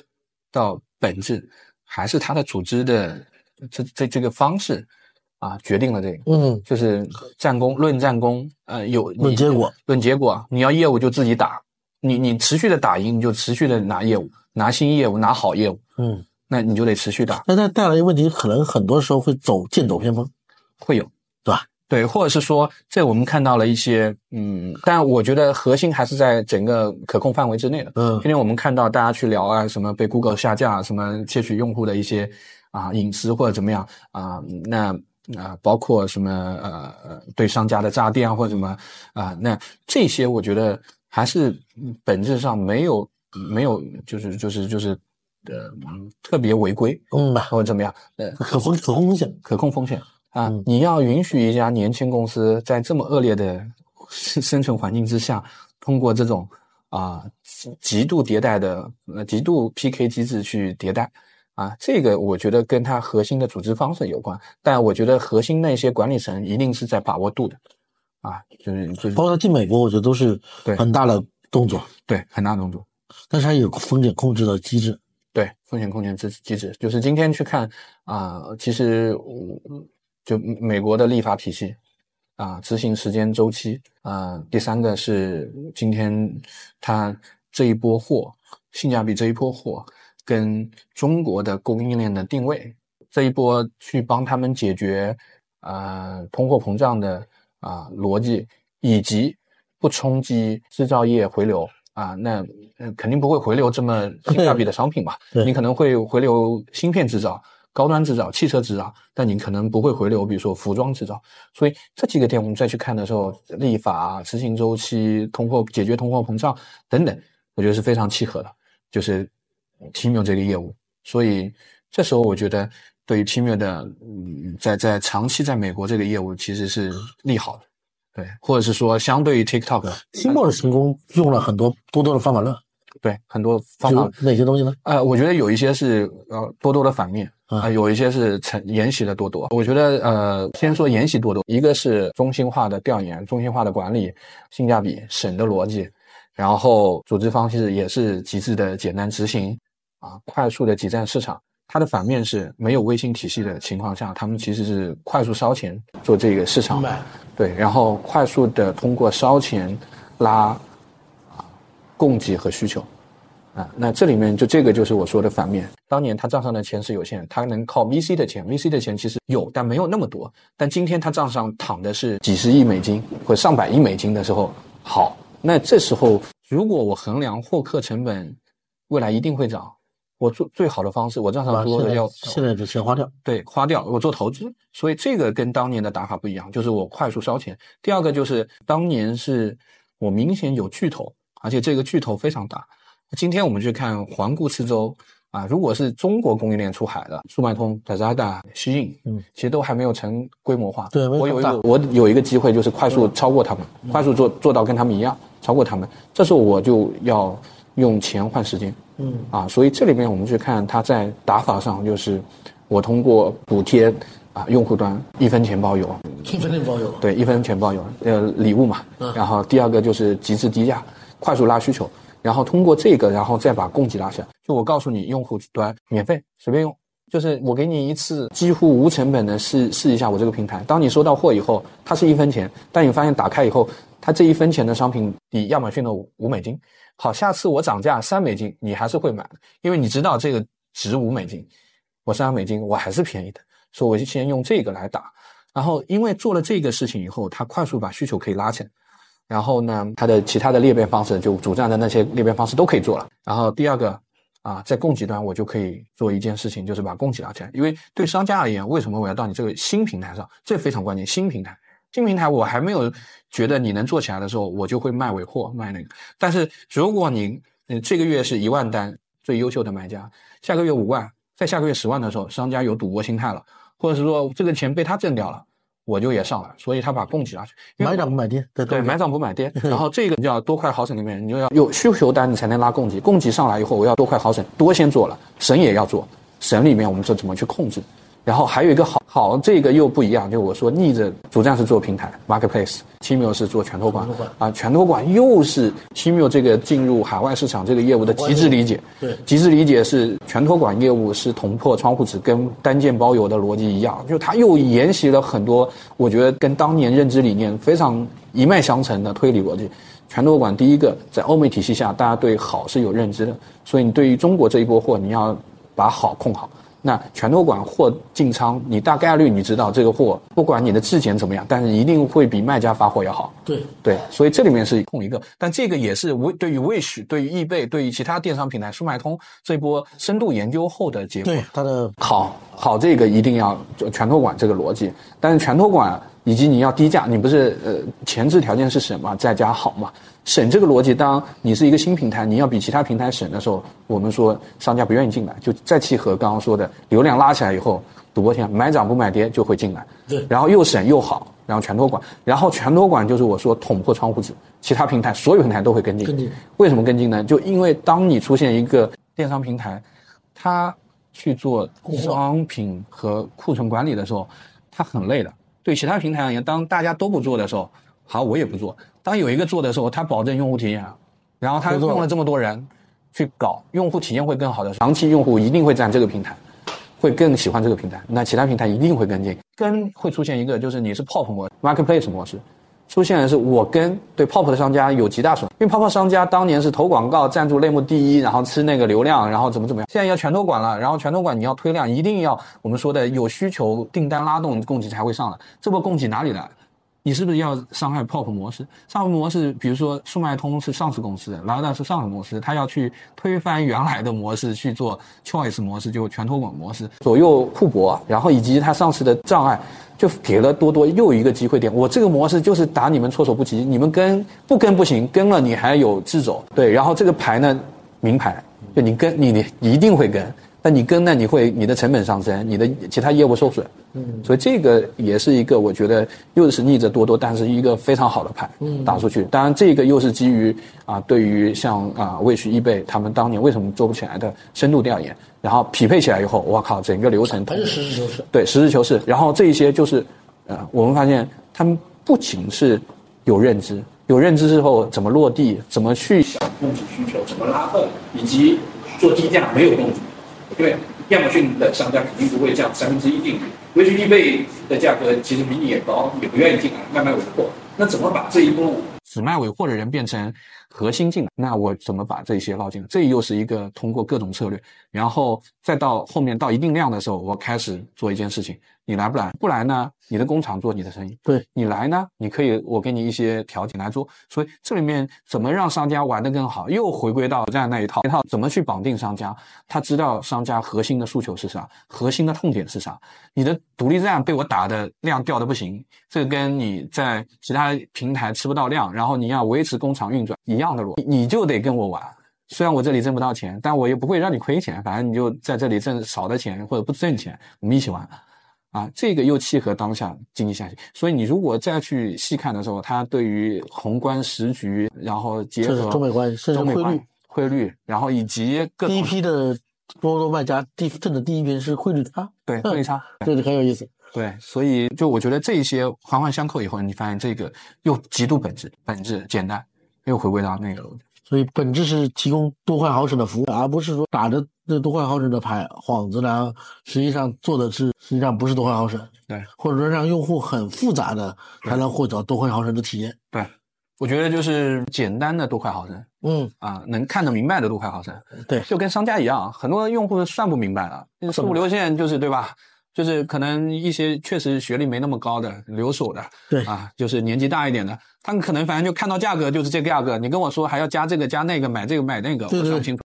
到本质，还是它的组织的这这这个方式啊，决定了这个。嗯，就是战功论战功，呃，有论结果，论结果，你要业务就自己打，你你持续的打赢，你就持续的拿业务，拿新业务，拿好业务，嗯，那你就得持续打。那它带来一个问题，可能很多时候会走剑走偏锋，会有，对吧？对，或者是说，这我们看到了一些，嗯，但我觉得核心还是在整个可控范围之内的。嗯今天我们看到大家去聊啊，什么被 Google 下架，什么窃取用户的一些啊隐私或者怎么样啊，那啊包括什么呃呃对商家的诈骗啊或者什么啊，那这些我觉得还是嗯本质上没有没有就是就是就是呃嗯特别违规嗯吧，或者怎么样，呃可风可控风险。可控风险啊，嗯你要允许一家年轻公司在这么恶劣的生生存环境之下，通过这种啊极极度迭代的呃极度 PK 机制去迭代啊，这个我觉得跟它核心的组织方式有关，但我觉得核心那些管理层一定是在把握度的啊，就是就是包括它进美国，我觉得都是对很大的动作，对很大动作。但是它有风险控制的机制。对风险控制机机制，就是今天去看啊、其实就美国的立法体系啊、执行时间周期啊、第三个是今天它这一波货性价比这一波货跟中国的供应链的定位这一波去帮他们解决啊、通货膨胀的啊、逻辑，以及不冲击制造业回流啊，那呃肯定不会回流这么性价比的商品吧？你可能会回流芯片制造、高端制造、汽车制造，但你可能不会回流，比如说服装制造。所以这几个点我们再去看的时候，立法、执行周期、通货解决通货膨胀等等，我觉得是非常契合的，就是 Tmall 这个业务。所以这时候我觉得对于 Tmall 的嗯，在在长期在美国这个业务其实是利好的。对，或者是说，相对于 TikTok，新墨的成功用了很多多多的方法论，对很多方法有，哪些东西呢？呃，我觉得有一些是呃多多的反面啊、嗯有一些是承沿袭的多多。我觉得呃，先说沿袭多多，一个是中心化的调研、中心化的管理、性价比、省的逻辑，然后组织方式也是极致的简单执行啊，快速的挤占市场。它的反面是没有微信体系的情况下，他们其实是快速烧钱做这个市场对，然后快速的通过烧钱拉啊供给和需求。啊，那这里面就这个就是我说的反面。当年他账上的钱是有限，他能靠 VC 的钱，VC 的钱其实有，但没有那么多。但今天他账上躺的是几十亿美金或上百亿美金的时候，好，那这时候如果我衡量获客成本，未来一定会涨。我做最好的方式，我账上多的要现在的钱花掉。对，花掉，我做投资，所以这个跟当年的打法不一样，就是我快速烧钱。第二个就是当年是我明显有巨头，而且这个巨头非常大。今天我们去看环顾四周啊，如果是中国供应链出海的，速卖通、Lazada、西印，嗯，其实都还没有成规模化。对我有一个我有一个机会，就是快速超过他们，快速做做到跟他们一样，超过他们。这时候我就要用钱换时间嗯啊，所以这里面我们去看它在打法上，就是我通过补贴啊用户端一分钱包邮，一分钱包邮，对，一分钱包邮，呃，礼物嘛。嗯然后第二个就是极致低价，快速拉需求，然后通过这个，然后再把供给拉下。就我告诉你，用户端免费随便用，就是我给你一次几乎无成本的试试一下我这个平台。当你收到货以后，它是一分钱，但你发现打开以后，它这一分钱的商品抵亚马逊的五五美金。好，下次我涨价三美金，你还是会买，因为你知道这个值五美金，我三美金我还是便宜的，所以我就先用这个来打。然后因为做了这个事情以后，它快速把需求可以拉起来，然后呢，它的其他的裂变方式就主站的那些裂变方式都可以做了。然后第二个啊，在供给端我就可以做一件事情，就是把供给拉起来。因为对商家而言，为什么我要到你这个新平台上？这非常关键，新平台。新平台我还没有觉得你能做起来的时候，我就会卖尾货，卖那个。但是如果你嗯这个月是一万单最优秀的买家，下个月五万，再下个月十万的时候，商家有赌博心态了，或者是说这个钱被他挣掉了，我就也上来，所以他把供给拉起来。买涨不买跌，对对，买涨不买跌。然后这个你要多快好省里面，你就要有需求单，你才能拉供给。供给上来以后，我要多快好省，多先做了，省也要做。省里面我们说怎么去控制。然后还有一个好好，这个又不一样，就我说逆着主站是做平台 marketplace，奇妙是做全托管啊，全托管又是奇妙这个进入海外市场这个业务的极致理解。对极致理解是全托管业务是捅破窗户纸，跟单件包邮的逻辑一样，就它又沿袭了很多，我觉得跟当年认知理念非常一脉相承的推理逻辑。全托管第一个在欧美体系下，大家对好是有认知的，所以你对于中国这一波货，你要把好控好。那全托管货进仓，你大概率你知道这个货，不管你的质检怎么样，但是一定会比卖家发货要好。对，对，所以这里面是控一个，但这个也是为对于 Wish、对于易贝、对于其他电商平台、速卖通这波深度研究后的结果。对它的好好，这个一定要就全托管这个逻辑，但是全托管以及你要低价，你不是呃前置条件是什么？在家好嘛，省这个逻辑，当你是一个新平台，你要比其他平台省的时候，我们说商家不愿意进来，就再契合刚刚说的流量拉起来以后，赌博天买涨不买跌就会进来，对然后又省又好，然后全托管，然后全托管就是我说捅破窗户纸，其他平台所有平台都会跟进。跟进为什么跟进呢？就因为当你出现一个电商平台，它去做商品和库存管理的时候，它很累的。对其他平台而言，当大家都不做的时候，好，我也不做。当有一个做的时候，他保证用户体验，然后他用了这么多人去搞，用户体验会更好的，长期用户一定会占这个平台。会更喜欢这个平台，那其他平台一定会跟进。跟会出现一个就是你是 POP 模 marketplace 模式，出现的是我跟对 POP 的商家有极大损，因为 POP 商家当年是投广告赞助类目第一，然后吃那个流量，然后怎么怎么样，现在要全托管了，然后全托管你要推量，一定要我们说的有需求订单拉动供给才会上来，这波供给哪里来？你是不是要伤害 POP 模式？上 POP 模式，比如说速卖通是上市公司，莱达是上市公司，它要去推翻原来的模式，去做 Choice 模式，就全托管模式，左右互搏，然后以及它上市的障碍，就给了多多又一个机会点。我这个模式就是打你们措手不及，你们跟不跟不行，跟了你还有自走，对，然后这个牌呢，名牌，就你跟你你一定会跟。但你跟呢，你会你的成本上升，你的其他业务受损，嗯，所以这个也是一个我觉得又是逆着多多，但是一个非常好的牌，嗯，打出去。当然，这个又是基于啊，对于像啊魏许、易贝他们当年为什么做不起来的深度调研，然后匹配起来以后，我靠，整个流程还是实事求是。对，实事求是。然后这一些就是，呃，我们发现他们不仅是有认知，有认知之后怎么落地，怎么去想供给需求，怎么拉动，以及做低价没有供给。因为亚马逊的商家肯定不会降三分之一定律，微信易贝的价格其实比你也高，也不愿意进来卖卖尾货。那怎么把这一波只卖尾货的人变成核心进来？那我怎么把这些捞进来？这又是一个通过各种策略，然后再到后面到一定量的时候，我开始做一件事情：你来不来？不来呢？你的工厂做你的生意。对你来呢，你可以我给你一些条件来做。所以这里面怎么让商家玩得更好，又回归到这样那一套，一套怎么去绑定商家？他知道商家核心的诉求是啥，核心的痛点是啥。你的独立站被我打的量掉的不行，这个跟你在其他平台吃不到量，然后你要维持工厂运转一样的逻辑，你就得跟我玩。虽然我这里挣不到钱，但我也不会让你亏钱，反正你就在这里挣少的钱或者不挣钱，我们一起玩。啊，这个又契合当下经济下行，所以你如果再去细看的时候，它对于宏观时局，然后结合中美关系甚至中美关汇率汇率，然后以及各第一批的多多卖家第挣的第一批是汇率差，对汇率差，这就很有意思。对，所以就我觉得这一些环环相扣以后，你发现这个又极度本质，本质简单，又回归到那个了所以本质是提供多快好省的服务，而不是说打着这多快好省的牌幌子呢，实际上做的是实际上不是多快好省，对，或者说让用户很复杂的才能获得多快好省的体验。对，我觉得就是简单的多快好省嗯，啊，能看得明白的多快好省，对。就跟商家一样，很多用户算不明白了，四五流线就是对吧？就是可能一些确实学历没那么高的留守的，对啊，就是年纪大一点的，他们可能反正就看到价格就是这个价格，你跟我说还要加这个加那个，买这个买那个，我算不清楚。